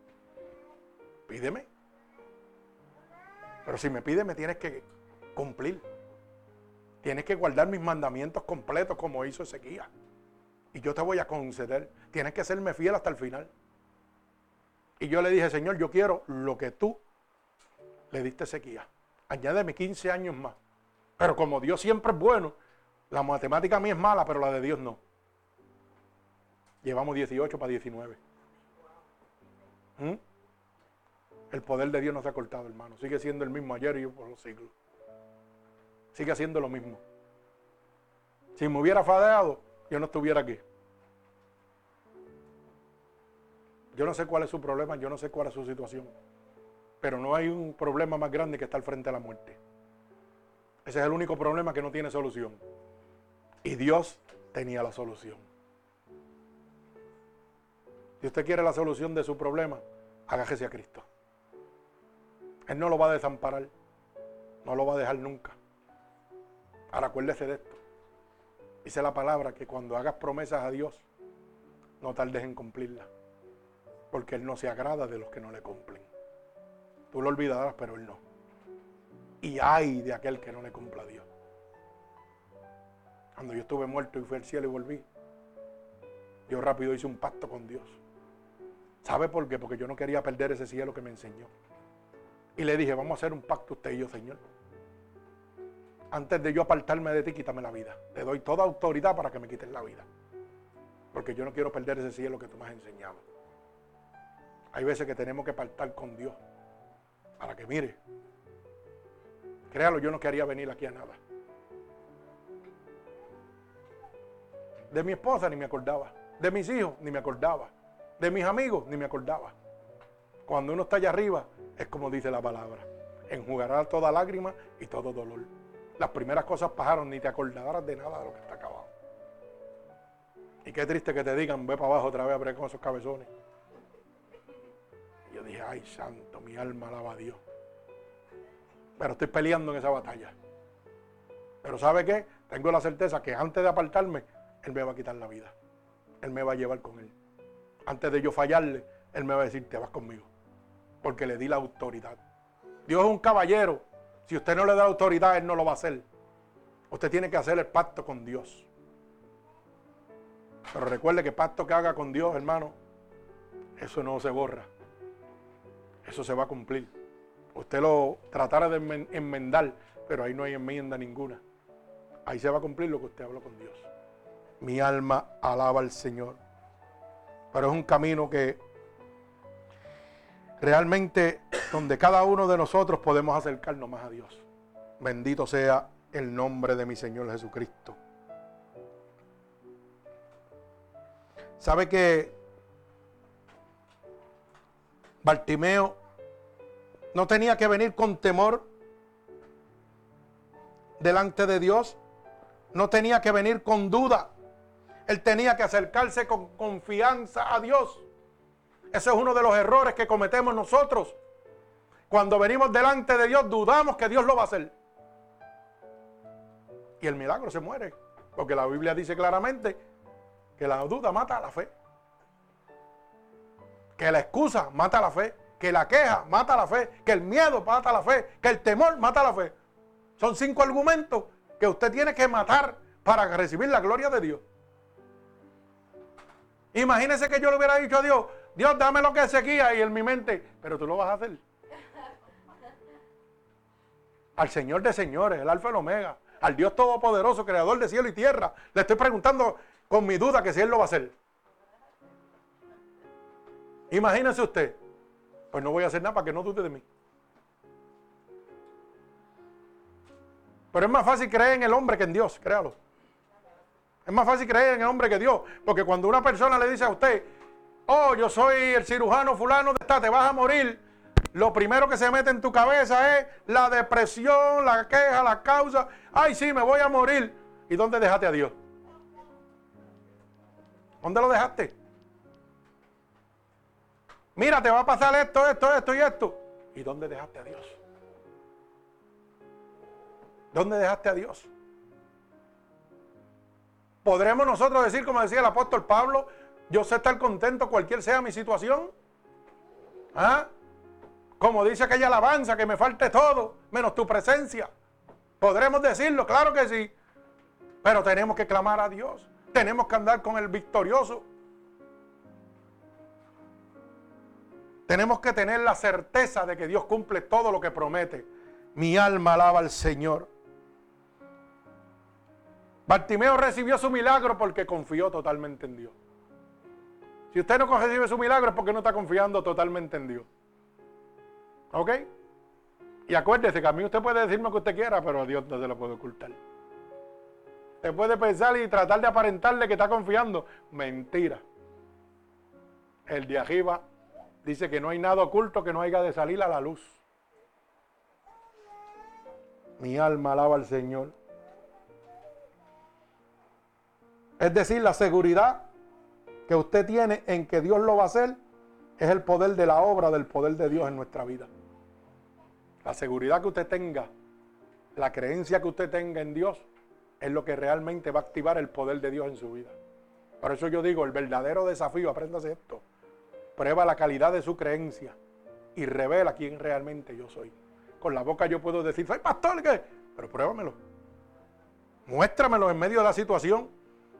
Pídeme. Pero si me pide, me tienes que cumplir. Tienes que guardar mis mandamientos completos como hizo Ezequiel. Y yo te voy a conceder. Tienes que serme fiel hasta el final. Y yo le dije, Señor, yo quiero lo que tú le diste sequía. Añádeme 15 años más. Pero como Dios siempre es bueno, la matemática a mí es mala, pero la de Dios no. Llevamos 18 para 19. ¿Mm? El poder de Dios no se ha cortado, hermano. Sigue siendo el mismo ayer y por los siglos. Sigue siendo lo mismo. Si me hubiera fadeado, yo no estuviera aquí. Yo no sé cuál es su problema, yo no sé cuál es su situación. Pero no hay un problema más grande que estar frente a la muerte. Ese es el único problema que no tiene solución. Y Dios tenía la solución. Si usted quiere la solución de su problema, agájese a Cristo. Él no lo va a desamparar. No lo va a dejar nunca. Ahora acuérdese de esto. Dice la palabra que cuando hagas promesas a Dios, no tardes en cumplirlas porque Él no se agrada de los que no le cumplen. Tú lo olvidarás, pero Él no. Y hay de aquel que no le cumpla a Dios. Cuando yo estuve muerto y fui al cielo y volví, yo rápido hice un pacto con Dios. ¿Sabe por qué? Porque yo no quería perder ese cielo que me enseñó. Y le dije, vamos a hacer un pacto usted y yo, Señor. Antes de yo apartarme de ti, quítame la vida. Te doy toda autoridad para que me quites la vida. Porque yo no quiero perder ese cielo que tú me has enseñado. Hay veces que tenemos que pactar con Dios. Para que mire. Créalo, yo no quería venir aquí a nada. De mi esposa ni me acordaba. De mis hijos ni me acordaba. De mis amigos ni me acordaba. Cuando uno está allá arriba, es como dice la palabra. Enjugará toda lágrima y todo dolor. Las primeras cosas pasaron, ni te acordarás de nada de lo que está acabado. Y qué triste que te digan, ve para abajo otra vez a ver con esos cabezones. Y yo dije, ay santo, mi alma alaba a Dios. Pero estoy peleando en esa batalla. Pero ¿sabe qué? Tengo la certeza que antes de apartarme, Él me va a quitar la vida. Él me va a llevar con Él. Antes de yo fallarle, Él me va a decir, te vas conmigo. Porque le di la autoridad. Dios es un caballero. Si usted no le da autoridad, Él no lo va a hacer. Usted tiene que hacer el pacto con Dios. Pero recuerde que pacto que haga con Dios, hermano, eso no se borra. Eso se va a cumplir. Usted lo tratará de enmendar, pero ahí no hay enmienda ninguna. Ahí se va a cumplir lo que usted habló con Dios. Mi alma alaba al Señor. Pero es un camino que realmente donde cada uno de nosotros podemos acercarnos más a Dios. Bendito sea el nombre de mi Señor Jesucristo. ¿Sabe que Bartimeo no tenía que venir con temor delante de Dios? No tenía que venir con duda. Él tenía que acercarse con confianza a Dios. Ese es uno de los errores que cometemos nosotros. Cuando venimos delante de Dios, dudamos que Dios lo va a hacer. Y el milagro se muere. Porque la Biblia dice claramente que la duda mata a la fe. Que la excusa mata a la fe. Que la queja mata a la fe. Que el miedo mata a la fe. Que el temor mata a la fe. Son cinco argumentos que usted tiene que matar para recibir la gloria de Dios. Imagínese que yo le hubiera dicho a Dios, Dios, dame lo que seguía y en mi mente, pero tú lo vas a hacer. Al Señor de señores, el Alfa y el Omega, al Dios Todopoderoso, Creador de cielo y tierra. Le estoy preguntando con mi duda que si Él lo va a hacer. Imagínese usted, pues no voy a hacer nada para que no dude de mí. Pero es más fácil creer en el hombre que en Dios, créalo. Es más fácil creer en el hombre que Dios. Porque cuando una persona le dice a usted, oh, yo soy el cirujano fulano de esta, te vas a morir, lo primero que se mete en tu cabeza es la depresión, la queja, la causa. Ay, sí, me voy a morir. ¿Y dónde dejaste a Dios? ¿Dónde lo dejaste? Mira, te va a pasar esto, esto, esto y esto. ¿Y dónde dejaste a Dios? ¿Dónde dejaste a Dios? ¿Podremos nosotros decir, como decía el apóstol Pablo, yo sé estar contento cualquier sea mi situación? ¿Ah? Como dice aquella alabanza, que me falte todo, menos tu presencia. ¿Podremos decirlo? Claro que sí. Pero tenemos que clamar a Dios. Tenemos que andar con el victorioso. Tenemos que tener la certeza de que Dios cumple todo lo que promete. Mi alma alaba al Señor. Bartimeo recibió su milagro porque confió totalmente en Dios. Si usted no recibe su milagro es porque no está confiando totalmente en Dios. ¿Ok? Y acuérdese que a mí usted puede decirme lo que usted quiera, pero a Dios no se lo puede ocultar. Usted puede pensar y tratar de aparentarle que está confiando. Mentira. El de arriba dice que no hay nada oculto que no haya de salir a la luz. Mi alma alaba al Señor. Es decir, la seguridad que usted tiene en que Dios lo va a hacer es el poder de la obra del poder de Dios en nuestra vida. La seguridad que usted tenga, la creencia que usted tenga en Dios, es lo que realmente va a activar el poder de Dios en su vida. Por eso yo digo, el verdadero desafío, apréndase esto, prueba la calidad de su creencia y revela quién realmente yo soy. Con la boca yo puedo decir, soy pastor, ¿qué? Pero pruébamelo. Muéstramelo en medio de la situación.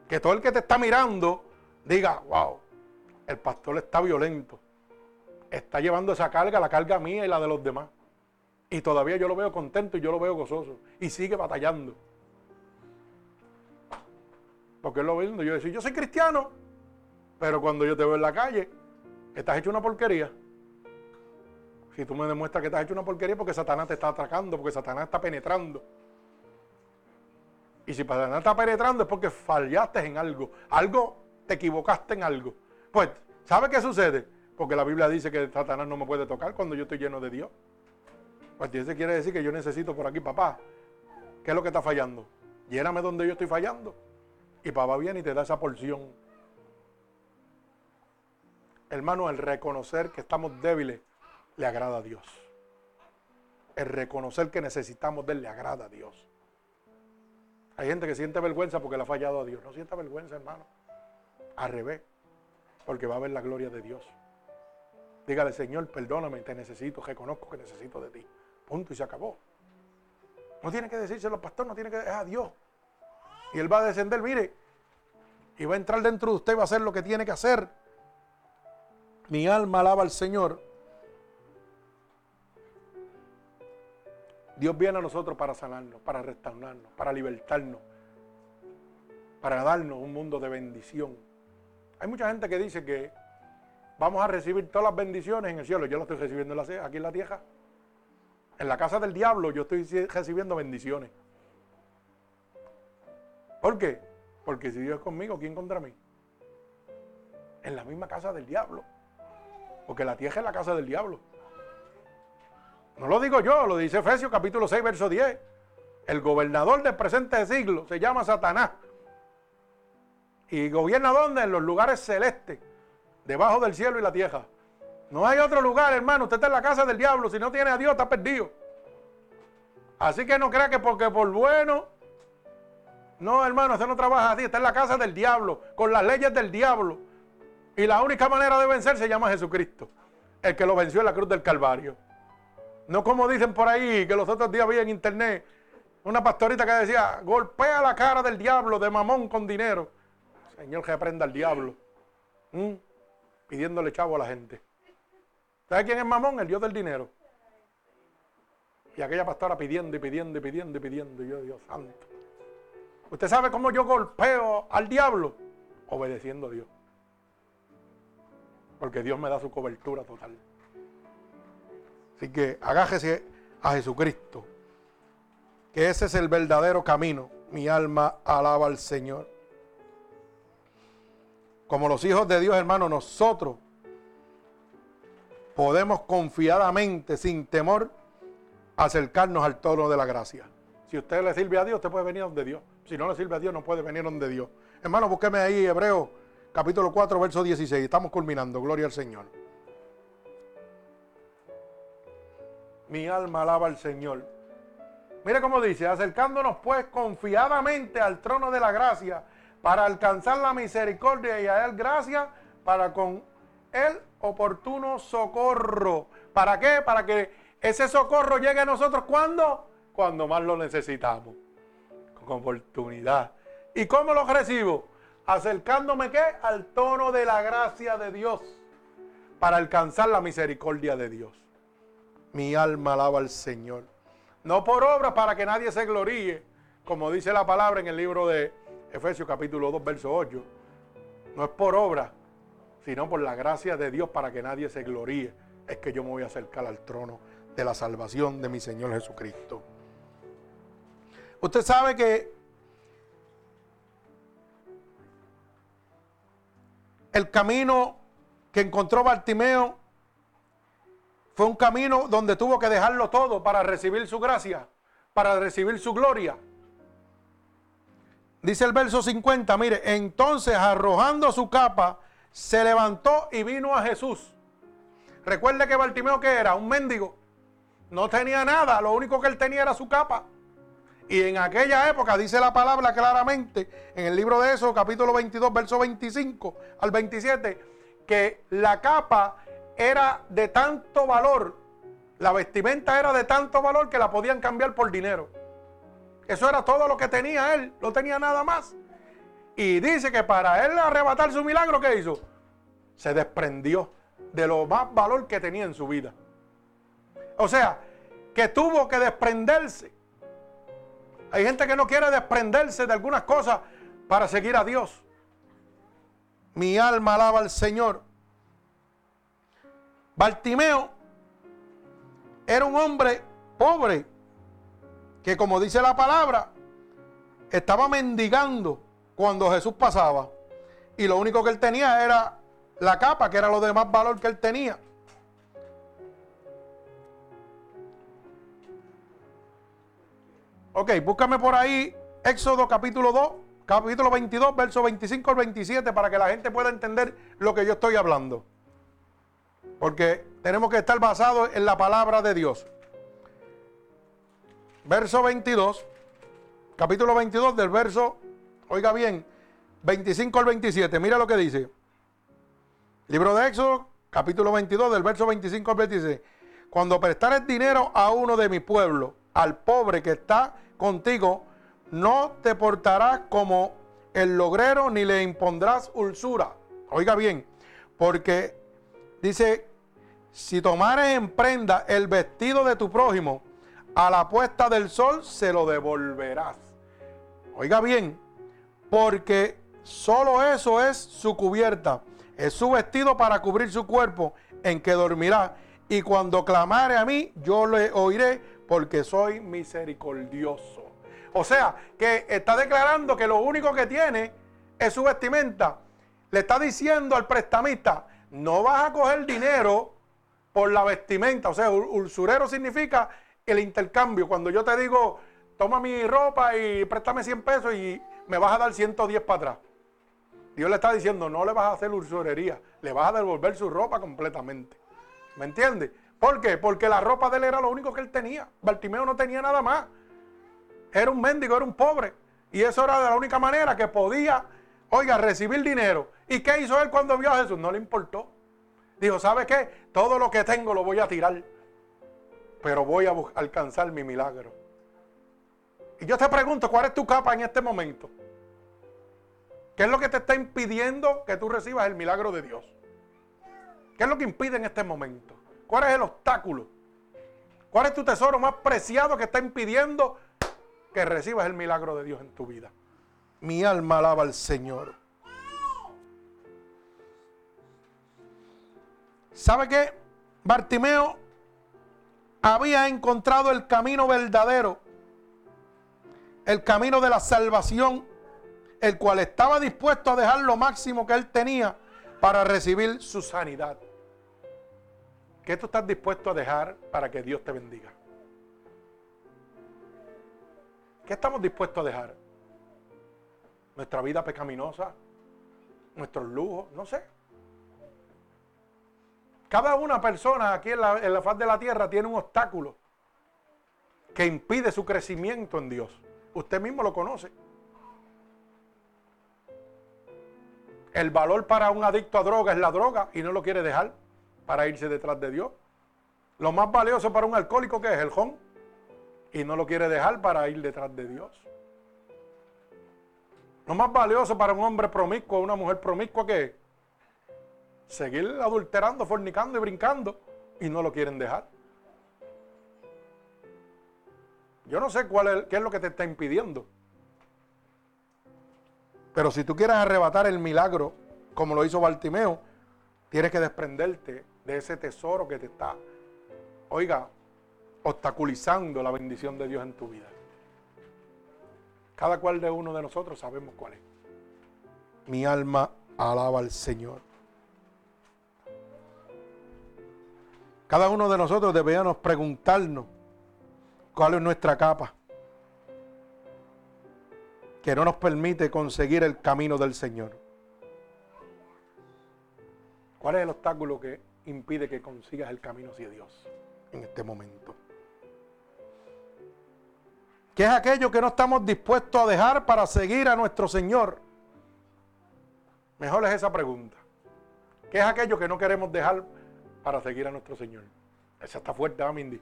Que todo el que te está mirando diga, wow, el pastor está violento. está llevando esa carga, la carga mía y la de los demás. Y todavía yo lo veo contento y yo lo veo gozoso. Y sigue batallando. Porque él lo ve yo decía, yo soy cristiano. Pero cuando yo te veo en la calle, estás hecho una porquería. Si tú me demuestras que estás hecho una porquería porque Satanás te está atracando, porque Satanás está penetrando. Y si Satanás está penetrando es porque fallaste en algo. Algo, te equivocaste en algo. Pues, ¿sabe qué sucede? Porque la Biblia dice que Satanás no me puede tocar cuando yo estoy lleno de Dios. Pues eso quiere decir que yo necesito por aquí, papá. ¿Qué es lo que está fallando? Lléname donde yo estoy fallando. Y papá viene y te da esa porción. Hermano, el reconocer que estamos débiles le agrada a Dios. El reconocer que necesitamos de él le agrada a Dios. Hay gente que siente vergüenza porque le ha fallado a Dios. No sienta vergüenza, hermano. Al revés. Porque va a ver la gloria de Dios. Dígale, Señor, perdóname, te necesito, reconozco que necesito de ti. Punto y se acabó. No tiene que decírselo, pastor, no tiene que es a Dios. Y Él va a descender, mire, y va a entrar dentro de usted va a hacer lo que tiene que hacer. Mi alma alaba al Señor. Dios viene a nosotros para sanarnos, para restaurarnos, para libertarnos, para darnos un mundo de bendición. Hay mucha gente que dice que vamos a recibir todas las bendiciones en el cielo. Yo lo estoy recibiendo aquí en la tierra. En la casa del diablo yo estoy recibiendo bendiciones. ¿Por qué? Porque si Dios es conmigo, ¿quién contra mí? En la misma casa del diablo. Porque la tierra es la casa del diablo. No lo digo yo, lo dice Efesios capítulo 6, verso 10. El gobernador del presente siglo se llama Satanás. ¿Y gobierna dónde? En los lugares celestes, debajo del cielo y la tierra. No hay otro lugar, hermano. Usted está en la casa del diablo. Si no tiene a Dios, está perdido. Así que no crea que porque por bueno. No, hermano, usted no trabaja así. Está en la casa del diablo, con las leyes del diablo. Y la única manera de vencer se llama Jesucristo. El que lo venció en la cruz del Calvario. No como dicen por ahí, que los otros días vi en internet una pastorita que decía, golpea la cara del diablo de mamón con dinero. Señor, que aprenda al diablo. Pidiéndole chavo a la gente. ¿Sabe quién es mamón? El Dios del dinero. Y aquella pastora pidiendo y pidiendo y pidiendo y pidiendo. Y yo, Dios santo. ¿Usted sabe cómo yo golpeo al diablo? Obedeciendo a Dios. Porque Dios me da su cobertura total. Así que agájese a Jesucristo. Que ese es el verdadero camino. Mi alma alaba al Señor. Como los hijos de Dios, hermano, nosotros podemos confiadamente, sin temor, acercarnos al trono de la gracia. Si usted le sirve a Dios, usted puede venir donde Dios. Si no le sirve a Dios, no puede venir donde Dios. Hermano, búsqueme ahí Hebreo capítulo 4, verso 16. Estamos culminando. Gloria al Señor. Mi alma alaba al Señor. Mire cómo dice, acercándonos pues confiadamente al trono de la gracia para alcanzar la misericordia y a Él gracia para con el oportuno socorro. ¿Para qué? Para que ese socorro llegue a nosotros cuando? Cuando más lo necesitamos. Con oportunidad. ¿Y cómo lo recibo? Acercándome qué? Al tono de la gracia de Dios. Para alcanzar la misericordia de Dios. Mi alma alaba al Señor. No por obra para que nadie se gloríe. Como dice la palabra en el libro de Efesios capítulo 2, verso 8. No es por obra, sino por la gracia de Dios para que nadie se gloríe, es que yo me voy a acercar al trono de la salvación de mi Señor Jesucristo. Usted sabe que el camino que encontró Bartimeo fue un camino donde tuvo que dejarlo todo para recibir su gracia, para recibir su gloria. Dice el verso 50, mire, entonces arrojando su capa, se levantó y vino a Jesús. Recuerde que Bartimeo que era un mendigo. No tenía nada, lo único que él tenía era su capa. Y en aquella época, dice la palabra claramente, en el libro de eso, capítulo 22, verso 25 al 27, que la capa era de tanto valor, la vestimenta era de tanto valor que la podían cambiar por dinero. Eso era todo lo que tenía él, no tenía nada más. Y dice que para él arrebatar su milagro, ¿qué hizo? Se desprendió de lo más valor que tenía en su vida. O sea, que tuvo que desprenderse. Hay gente que no quiere desprenderse de algunas cosas para seguir a Dios. Mi alma alaba al Señor. Bartimeo era un hombre pobre que como dice la palabra, estaba mendigando cuando Jesús pasaba. Y lo único que él tenía era la capa, que era lo de más valor que él tenía. Ok, búscame por ahí Éxodo capítulo 2, capítulo 22, verso 25 al 27, para que la gente pueda entender lo que yo estoy hablando. Porque tenemos que estar basados en la palabra de Dios. Verso 22, capítulo 22 del verso, oiga bien, 25 al 27, mira lo que dice. Libro de Éxodo, capítulo 22, del verso 25 al 26. Cuando prestares dinero a uno de mi pueblo, al pobre que está contigo, no te portarás como el logrero ni le impondrás ulsura. Oiga bien, porque dice, si tomares en prenda el vestido de tu prójimo, a la puesta del sol se lo devolverás. Oiga bien, porque solo eso es su cubierta, es su vestido para cubrir su cuerpo en que dormirá. Y cuando clamare a mí, yo le oiré porque soy misericordioso. O sea, que está declarando que lo único que tiene es su vestimenta. Le está diciendo al prestamista, no vas a coger dinero por la vestimenta. O sea, usurero significa el intercambio. Cuando yo te digo, toma mi ropa y préstame 100 pesos y me vas a dar 110 para atrás. Dios le está diciendo, no le vas a hacer usurería, le vas a devolver su ropa completamente. ¿Me entiendes? ¿Por qué? Porque la ropa de él era lo único que él tenía. Bartimeo no tenía nada más. Era un mendigo, era un pobre. Y eso era de la única manera que podía, oiga, recibir dinero. ¿Y qué hizo él cuando vio a Jesús? No le importó. Dijo, ¿sabe qué? Todo lo que tengo lo voy a tirar pero voy a alcanzar mi milagro. Y yo te pregunto, ¿cuál es tu capa en este momento? ¿Qué es lo que te está impidiendo que tú recibas el milagro de Dios? ¿Qué es lo que impide en este momento? ¿Cuál es el obstáculo? ¿Cuál es tu tesoro más preciado que está impidiendo que recibas el milagro de Dios en tu vida? Mi alma alaba al Señor. ¿Sabe qué? Bartimeo había encontrado el camino verdadero, el camino de la salvación, el cual estaba dispuesto a dejar lo máximo que él tenía para recibir su sanidad. ¿Qué tú estás dispuesto a dejar para que Dios te bendiga? ¿Qué estamos dispuestos a dejar? ¿Nuestra vida pecaminosa? ¿Nuestros lujos? No sé. Cada una persona aquí en la, faz de la tierra tiene un obstáculo que impide su crecimiento en Dios. Usted mismo lo conoce. El valor para un adicto a droga es la droga y no lo quiere dejar para irse detrás de Dios. Lo más valioso para un alcohólico que es el jón y no lo quiere dejar para ir detrás de Dios. Lo más valioso para un hombre promiscuo una mujer promiscua que es seguir adulterando, fornicando y brincando y no lo quieren dejar. Yo no sé cuál es, qué es lo que te está impidiendo. Pero si tú quieres arrebatar el milagro, como lo hizo Bartimeo, tienes que desprenderte de ese tesoro que te está, oiga, obstaculizando la bendición de Dios en tu vida. Cada cual de uno de nosotros sabemos cuál es. Mi alma alaba al Señor. Cada uno de nosotros deberíamos preguntarnos cuál es nuestra capa que no nos permite conseguir el camino del Señor. ¿Cuál es el obstáculo que impide que consigas el camino hacia Dios en este momento? ¿Qué es aquello que no estamos dispuestos a dejar para seguir a nuestro Señor? Mejor es esa pregunta. ¿Qué es aquello que no queremos dejar para seguir a nuestro Señor. Esa está fuerte, ¿ah, Mindy?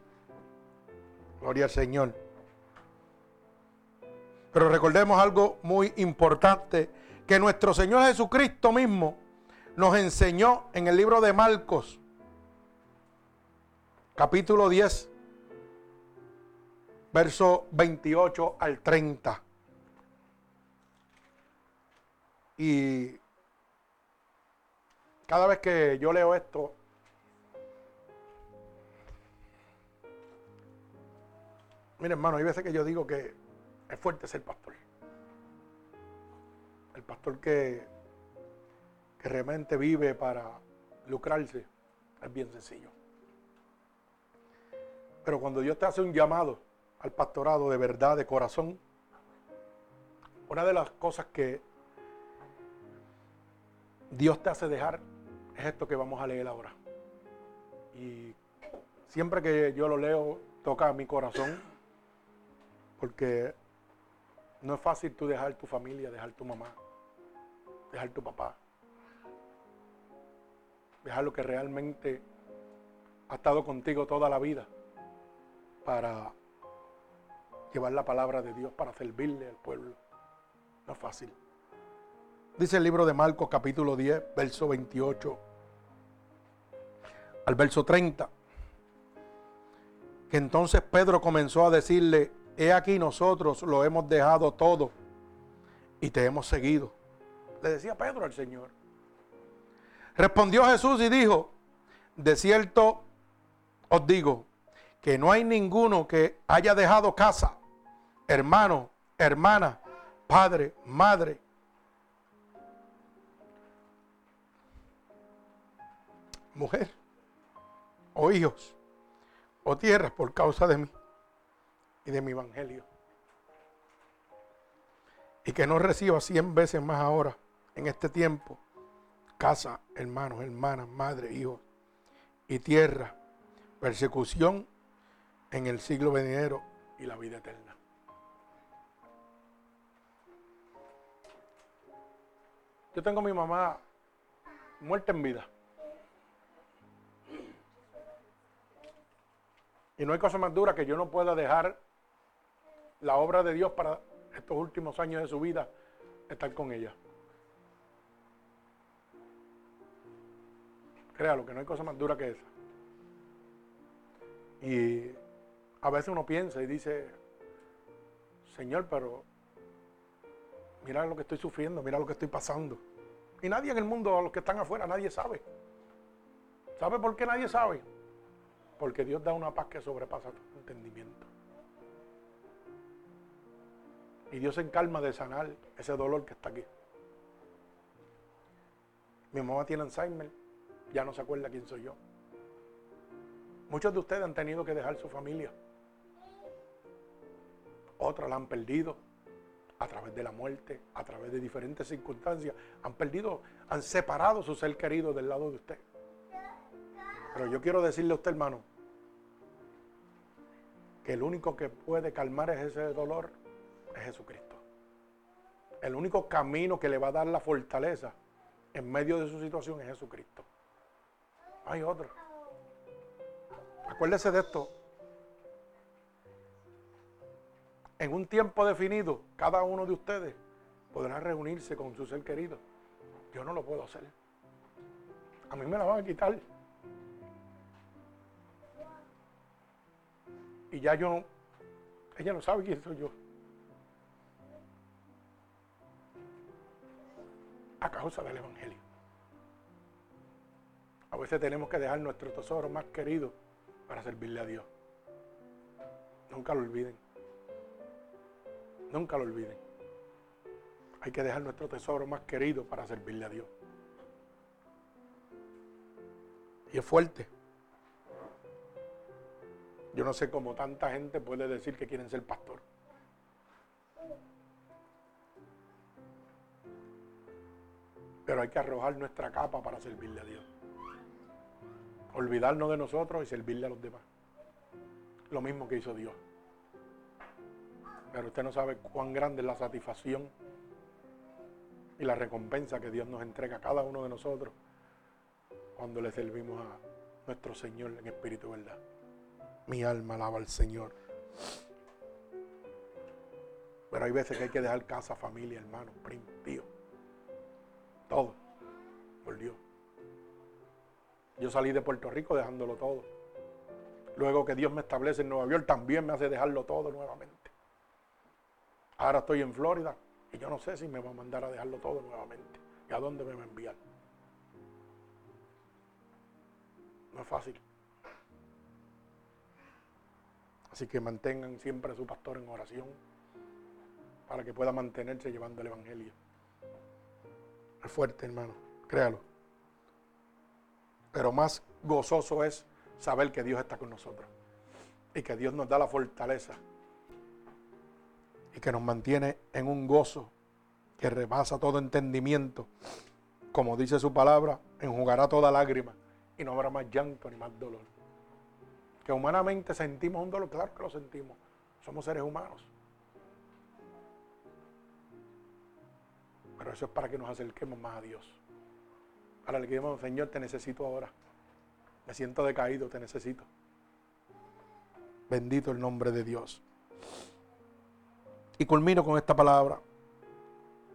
Gloria al Señor. Pero recordemos algo muy importante, que nuestro Señor Jesucristo mismo nos enseñó en el libro de Marcos, capítulo 10, verso 28 al 30. Y cada vez que yo leo esto, mire hermano, hay veces que yo digo que es fuerte ser pastor. El pastor que, que realmente vive para lucrarse es bien sencillo. Pero cuando Dios te hace un llamado al pastorado de verdad, de corazón, una de las cosas que Dios te hace dejar es esto que vamos a leer ahora. Y siempre que yo lo leo, toca mi corazón, porque no es fácil tú dejar tu familia, dejar tu mamá, dejar tu papá, dejar lo que realmente ha estado contigo toda la vida para llevar la palabra de Dios, para servirle al pueblo. No es fácil. Dice el libro de Marcos capítulo 10, verso 28 al verso 30, que entonces Pedro comenzó a decirle, he aquí nosotros lo hemos dejado todo y te hemos seguido. Le decía Pedro al Señor. Respondió Jesús y dijo, de cierto os digo, que no hay ninguno que haya dejado casa, hermano, hermana, padre, madre, mujer, o hijos, o tierras por causa de mí y de mi evangelio. Y que no reciba cien veces más ahora, en este tiempo, casa, hermanos, hermanas, madre, hijos y tierra, persecución en el siglo venidero y la vida eterna. Yo tengo a mi mamá muerta en vida. Y no hay cosa más dura que yo no pueda dejar la obra de Dios para estos últimos años de su vida, estar con ella. Créalo, que no hay cosa más dura que esa. Y a veces uno piensa y dice, Señor, pero mira lo que estoy sufriendo, mira lo que estoy pasando. Y nadie en el mundo, los que están afuera, nadie sabe. ¿Sabe por qué nadie sabe? Porque Dios da una paz que sobrepasa tu entendimiento. Y Dios se encarma de sanar ese dolor que está aquí. Mi mamá tiene Alzheimer, ya no se acuerda quién soy yo. Muchos de ustedes han tenido que dejar su familia otras la han perdido a través de la muerte, a través de diferentes circunstancias. Han perdido, han separado su ser querido del lado de usted. Pero yo quiero decirle a usted, hermano, que el único que puede calmar ese dolor es Jesucristo. El único camino que le va a dar la fortaleza en medio de su situación es Jesucristo. Hay otro. Acuérdese de esto. en un tiempo definido, cada uno de ustedes podrá reunirse con su ser querido. Yo no lo puedo hacer. A mí me la van a quitar. Y ya yo, ella no sabe quién soy yo. A causa del Evangelio. A veces tenemos que dejar nuestro tesoro más querido para servirle a Dios. Nunca lo olviden. Nunca lo olviden. Hay que dejar nuestro tesoro más querido para servirle a Dios. Y es fuerte. Yo no sé cómo tanta gente puede decir que quieren ser pastor. Pero hay que arrojar nuestra capa para servirle a Dios. Olvidarnos de nosotros y servirle a los demás. Lo mismo que hizo Dios. Pero usted no sabe cuán grande es la satisfacción y la recompensa que Dios nos entrega a cada uno de nosotros cuando le servimos a nuestro Señor en espíritu verdad. Mi alma alaba al Señor. Pero hay veces que hay que dejar casa, familia, hermano, primo, tío. Todo. Dios. Yo salí de Puerto Rico dejándolo todo. Luego que Dios me establece en Nueva York, también me hace dejarlo todo nuevamente. Ahora estoy en Florida y yo no sé si me va a mandar a dejarlo todo nuevamente. ¿Y a dónde me va a enviar? No es fácil. Así que mantengan siempre a su pastor en oración para que pueda mantenerse llevando el Evangelio. Es fuerte, hermano, créalo. Pero más gozoso es saber que Dios está con nosotros y que Dios nos da la fortaleza y que nos mantiene en un gozo que rebasa todo entendimiento. Como dice su palabra, enjugará toda lágrima y no habrá más llanto ni más dolor. Que humanamente sentimos un dolor, claro que lo sentimos. Somos seres humanos. Pero eso es para que nos acerquemos más a Dios. Para que digamos, Señor, te necesito ahora. Me siento decaído, te necesito. Bendito el nombre de Dios. Y culmino con esta palabra.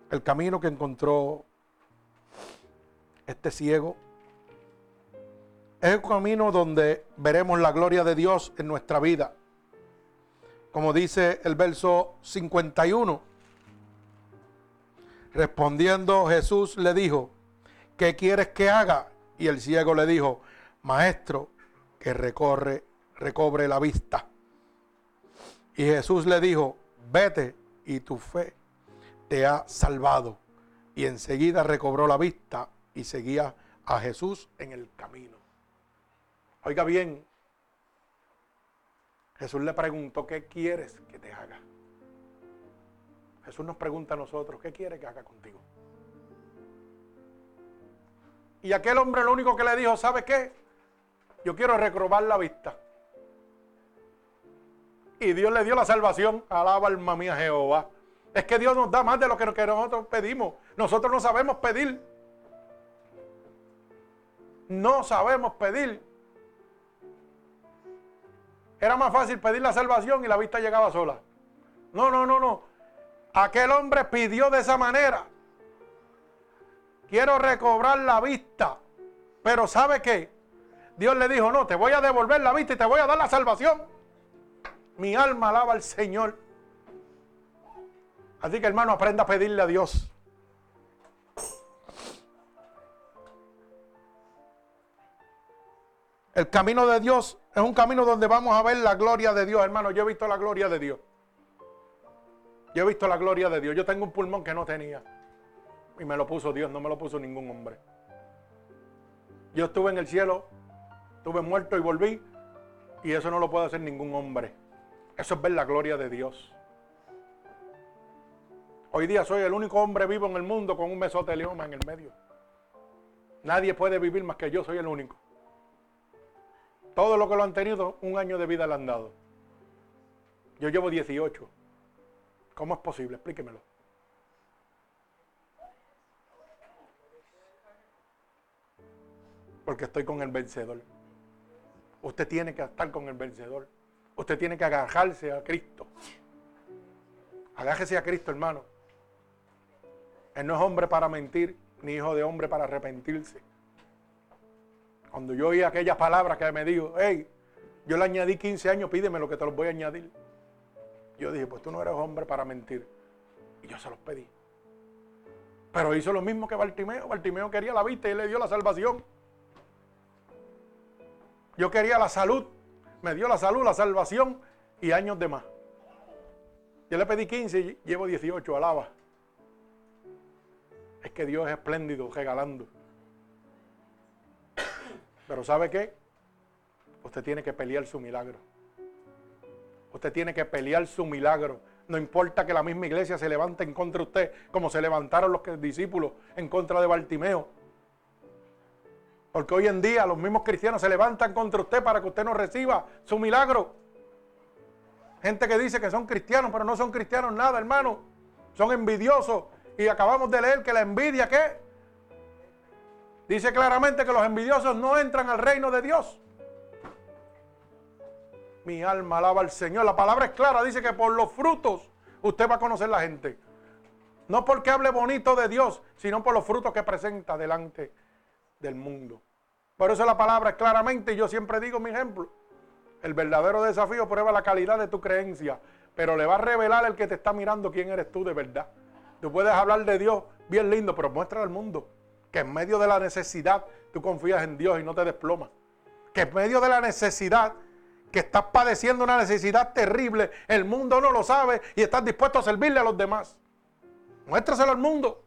El camino que encontró este ciego es el camino donde veremos la gloria de Dios en nuestra vida. Como dice el verso 51. Respondiendo Jesús le dijo, ¿qué quieres que haga? Y el ciego le dijo, Maestro, que recorre, recobre la vista. Y Jesús le dijo, vete y tu fe te ha salvado. Y enseguida recobró la vista y seguía a Jesús en el camino. Oiga bien, Jesús le preguntó, ¿qué quieres que te haga? Jesús nos pregunta a nosotros, ¿qué quiere que haga contigo? Y aquel hombre lo único que le dijo, ¿sabe qué? Yo quiero recrobar la vista. Y Dios le dio la salvación. Alaba alma mía Jehová. Es que Dios nos da más de lo que nosotros pedimos. Nosotros no sabemos pedir. No sabemos pedir. Era más fácil pedir la salvación y la vista llegaba sola. No, no, no, no. Aquel hombre pidió de esa manera. Quiero recobrar la vista. Pero ¿sabe qué? Dios le dijo, no, te voy a devolver la vista y te voy a dar la salvación. Mi alma alaba al Señor. Así que hermano, aprenda a pedirle a Dios. El camino de Dios es un camino donde vamos a ver la gloria de Dios, hermano. Yo he visto la gloria de Dios. Yo he visto la gloria de Dios. Yo tengo un pulmón que no tenía. Y me lo puso Dios, no me lo puso ningún hombre. Yo estuve en el cielo, estuve muerto y volví. Y eso no lo puede hacer ningún hombre. Eso es ver la gloria de Dios. Hoy día soy el único hombre vivo en el mundo con un mesotelioma en el medio. Nadie puede vivir más que yo, soy el único. Todo lo que lo han tenido, un año de vida le han dado. Yo llevo 18. ¿Cómo es posible? Explíquemelo. Porque estoy con el vencedor. Usted tiene que estar con el vencedor. Usted tiene que agarrarse a Cristo. Agájese a Cristo, hermano. Él no es hombre para mentir, ni hijo de hombre para arrepentirse. Cuando yo oí aquellas palabras que me dijo, hey, yo le añadí 15 años, pídeme lo que te los voy a añadir. Yo dije, pues tú no eres hombre para mentir. Y yo se los pedí. Pero hizo lo mismo que Bartimeo. Bartimeo quería la vista y le dio la salvación. Yo quería la salud. Me dio la salud, la salvación y años de más. Yo le pedí 15 y llevo 18, alaba. Es que Dios es espléndido regalando. Pero ¿sabe qué? Usted tiene que pelear su milagro. Usted tiene que pelear su milagro. No importa que la misma iglesia se levante en contra de usted, como se levantaron los discípulos en contra de Bartimeo. Porque hoy en día los mismos cristianos se levantan contra usted para que usted no reciba su milagro. Gente que dice que son cristianos, pero no son cristianos nada, hermano. Son envidiosos. Y acabamos de leer que la envidia, ¿qué? Dice claramente que los envidiosos no entran al reino de Dios. Mi alma alaba al Señor. La palabra es clara, dice que por los frutos usted va a conocer la gente. No porque hable bonito de Dios, sino por los frutos que presenta delante del mundo. Por eso la palabra es claramente, yo siempre digo mi ejemplo. El verdadero desafío prueba la calidad de tu creencia, pero le va a revelar el que te está mirando quién eres tú de verdad. Tú puedes hablar de Dios bien lindo, pero muestra al mundo que en medio de la necesidad tú confías en Dios y no te desplomas. Que en medio de la necesidad, que estás padeciendo una necesidad terrible, el mundo no lo sabe y estás dispuesto a servirle a los demás. Muéstraselo al mundo.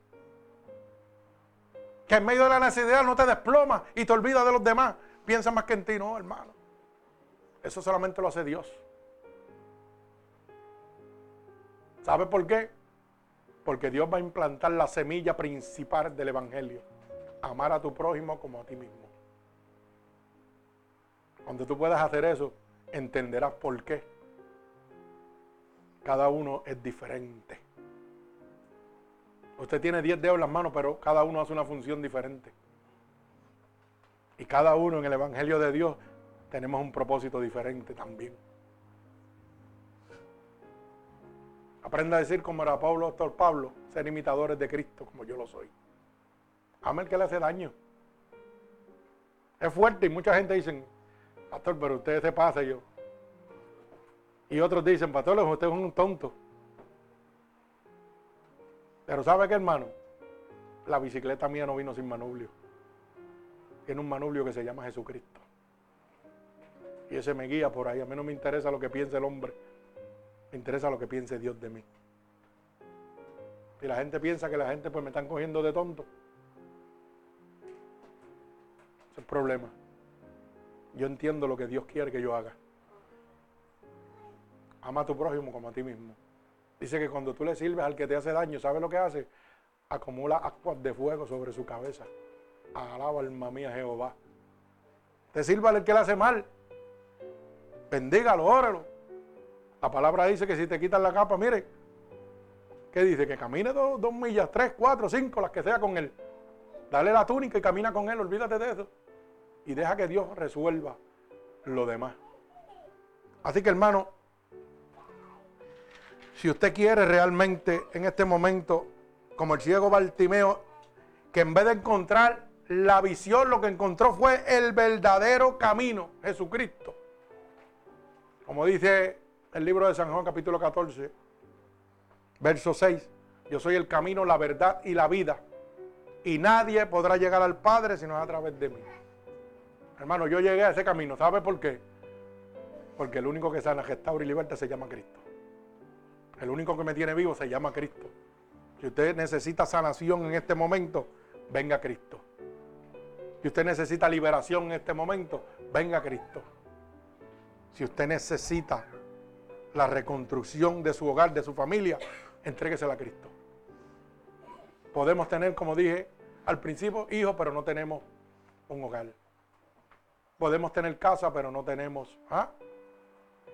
Que en medio de la necesidad no te desplomas y te olvidas de los demás. Piensa más que en ti, no, hermano. Eso solamente lo hace Dios. ¿Sabe por qué? Porque Dios va a implantar la semilla principal del Evangelio. Amar a tu prójimo como a ti mismo. Cuando tú puedas hacer eso, entenderás por qué. Cada uno es diferente. Usted tiene 10 dedos en las manos, pero cada uno hace una función diferente. Y cada uno en el Evangelio de Dios tenemos un propósito diferente también. Aprenda a decir como era Pablo, doctor Pablo, ser imitadores de Cristo como yo lo soy. El que le hace daño. Es fuerte y mucha gente dice, pastor, pero usted se pasa yo. Y otros dicen, pastor, usted es un tonto. Pero ¿sabe qué, hermano? La bicicleta mía no vino sin manubrio. Tiene un manubrio que se llama Jesucristo. Y ese me guía por ahí. A mí no me interesa lo que piense el hombre. Me interesa lo que piense Dios de mí. Y la gente piensa que la gente pues me están cogiendo de tonto. Ese es el problema. Yo entiendo lo que Dios quiere que yo haga. Ama a tu prójimo como a ti mismo. Dice que cuando tú le sirves al que te hace daño, ¿sabes lo que hace? Acumula aguas de fuego sobre su cabeza. Alaba alma mía Jehová. Te sirva al que le hace mal. Bendígalo, óralo. La palabra dice que si te quitan la capa, mire, ¿qué dice? Que camine dos, dos millas, tres, cuatro, cinco, las que sea con él. Dale la túnica y camina con él, olvídate de eso. Y deja que Dios resuelva lo demás. Así que hermano, si usted quiere realmente en este momento, como el ciego Bartimeo, que en vez de encontrar la visión, lo que encontró fue el verdadero camino, Jesucristo. Como dice el libro de San Juan capítulo 14, verso 6, yo soy el camino, la verdad y la vida. Y nadie podrá llegar al Padre si no es a través de mí. Hermano, yo llegué a ese camino. ¿Sabe por qué? Porque el único que sana, restaura y libertad se llama Cristo. El único que me tiene vivo se llama Cristo. Si usted necesita sanación en este momento, venga Cristo. Si usted necesita liberación en este momento, venga Cristo. Si usted necesita la reconstrucción de su hogar, de su familia, entréguesela a Cristo. Podemos tener, como dije al principio, hijos, pero no tenemos un hogar. Podemos tener casa, pero no tenemos ¿ah?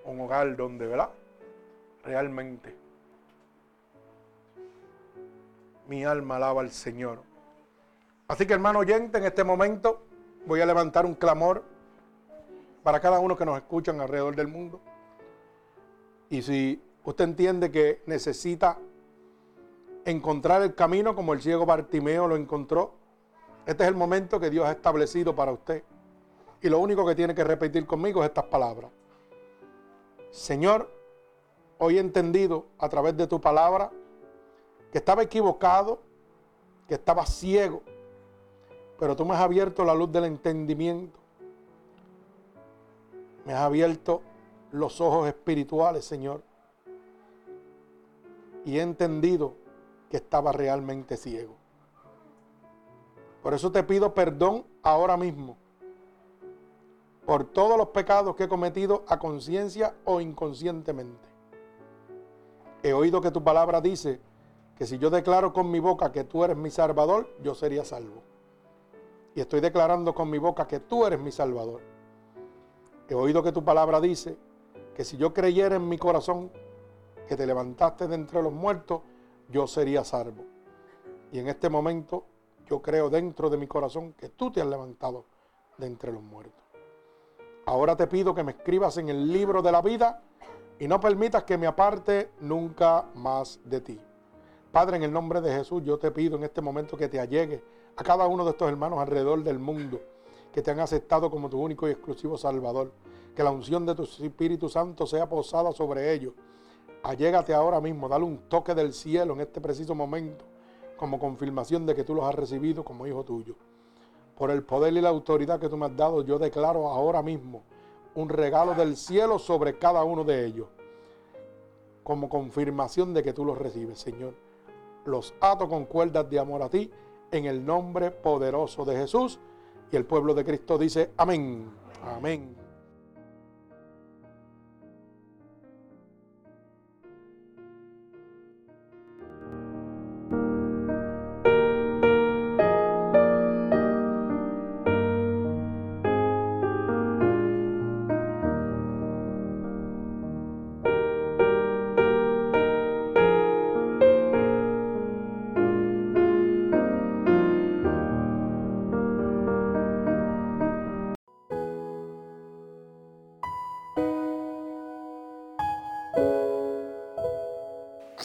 un hogar donde, ¿verdad? realmente. Mi alma alaba al Señor. Así que hermano oyente, en este momento voy a levantar un clamor para cada uno que nos escuchan alrededor del mundo. Y si usted entiende que necesita encontrar el camino como el ciego Bartimeo lo encontró, este es el momento que Dios ha establecido para usted. Y lo único que tiene que repetir conmigo es estas palabras. Señor, hoy he entendido a través de tu palabra que estaba equivocado, que estaba ciego, pero tú me has abierto la luz del entendimiento. Me has abierto los ojos espirituales, Señor. Y he entendido que estaba realmente ciego. Por eso te pido perdón ahora mismo por todos los pecados que he cometido a conciencia o inconscientemente he oído que tu palabra dice que si yo declaro con mi boca que tú eres mi salvador, yo sería salvo. Y estoy declarando con mi boca que tú eres mi salvador. He oído que tu palabra dice que si yo creyera en mi corazón que te levantaste de entre los muertos, yo sería salvo. Y en este momento yo creo dentro de mi corazón que tú te has levantado de entre los muertos. Ahora te pido que me escribas en el libro de la vida y no permitas que me aparte nunca más de ti. Padre, en el nombre de Jesús, yo te pido en este momento que te allegue a cada uno de estos hermanos alrededor del mundo que te han aceptado como tu único y exclusivo Salvador. que la unción de tu Espíritu Santo sea posada sobre ellos. Allégate ahora mismo, dale un toque del cielo en este preciso momento, como confirmación de que tú los has recibido como hijo tuyo. Por el poder y la autoridad que tú me has dado, yo declaro ahora mismo un regalo del cielo sobre cada uno de ellos, como confirmación de que tú los recibes, Señor. Los ato con cuerdas de amor a ti, en el nombre poderoso de Jesús. Y el pueblo de Cristo dice, amén, amén.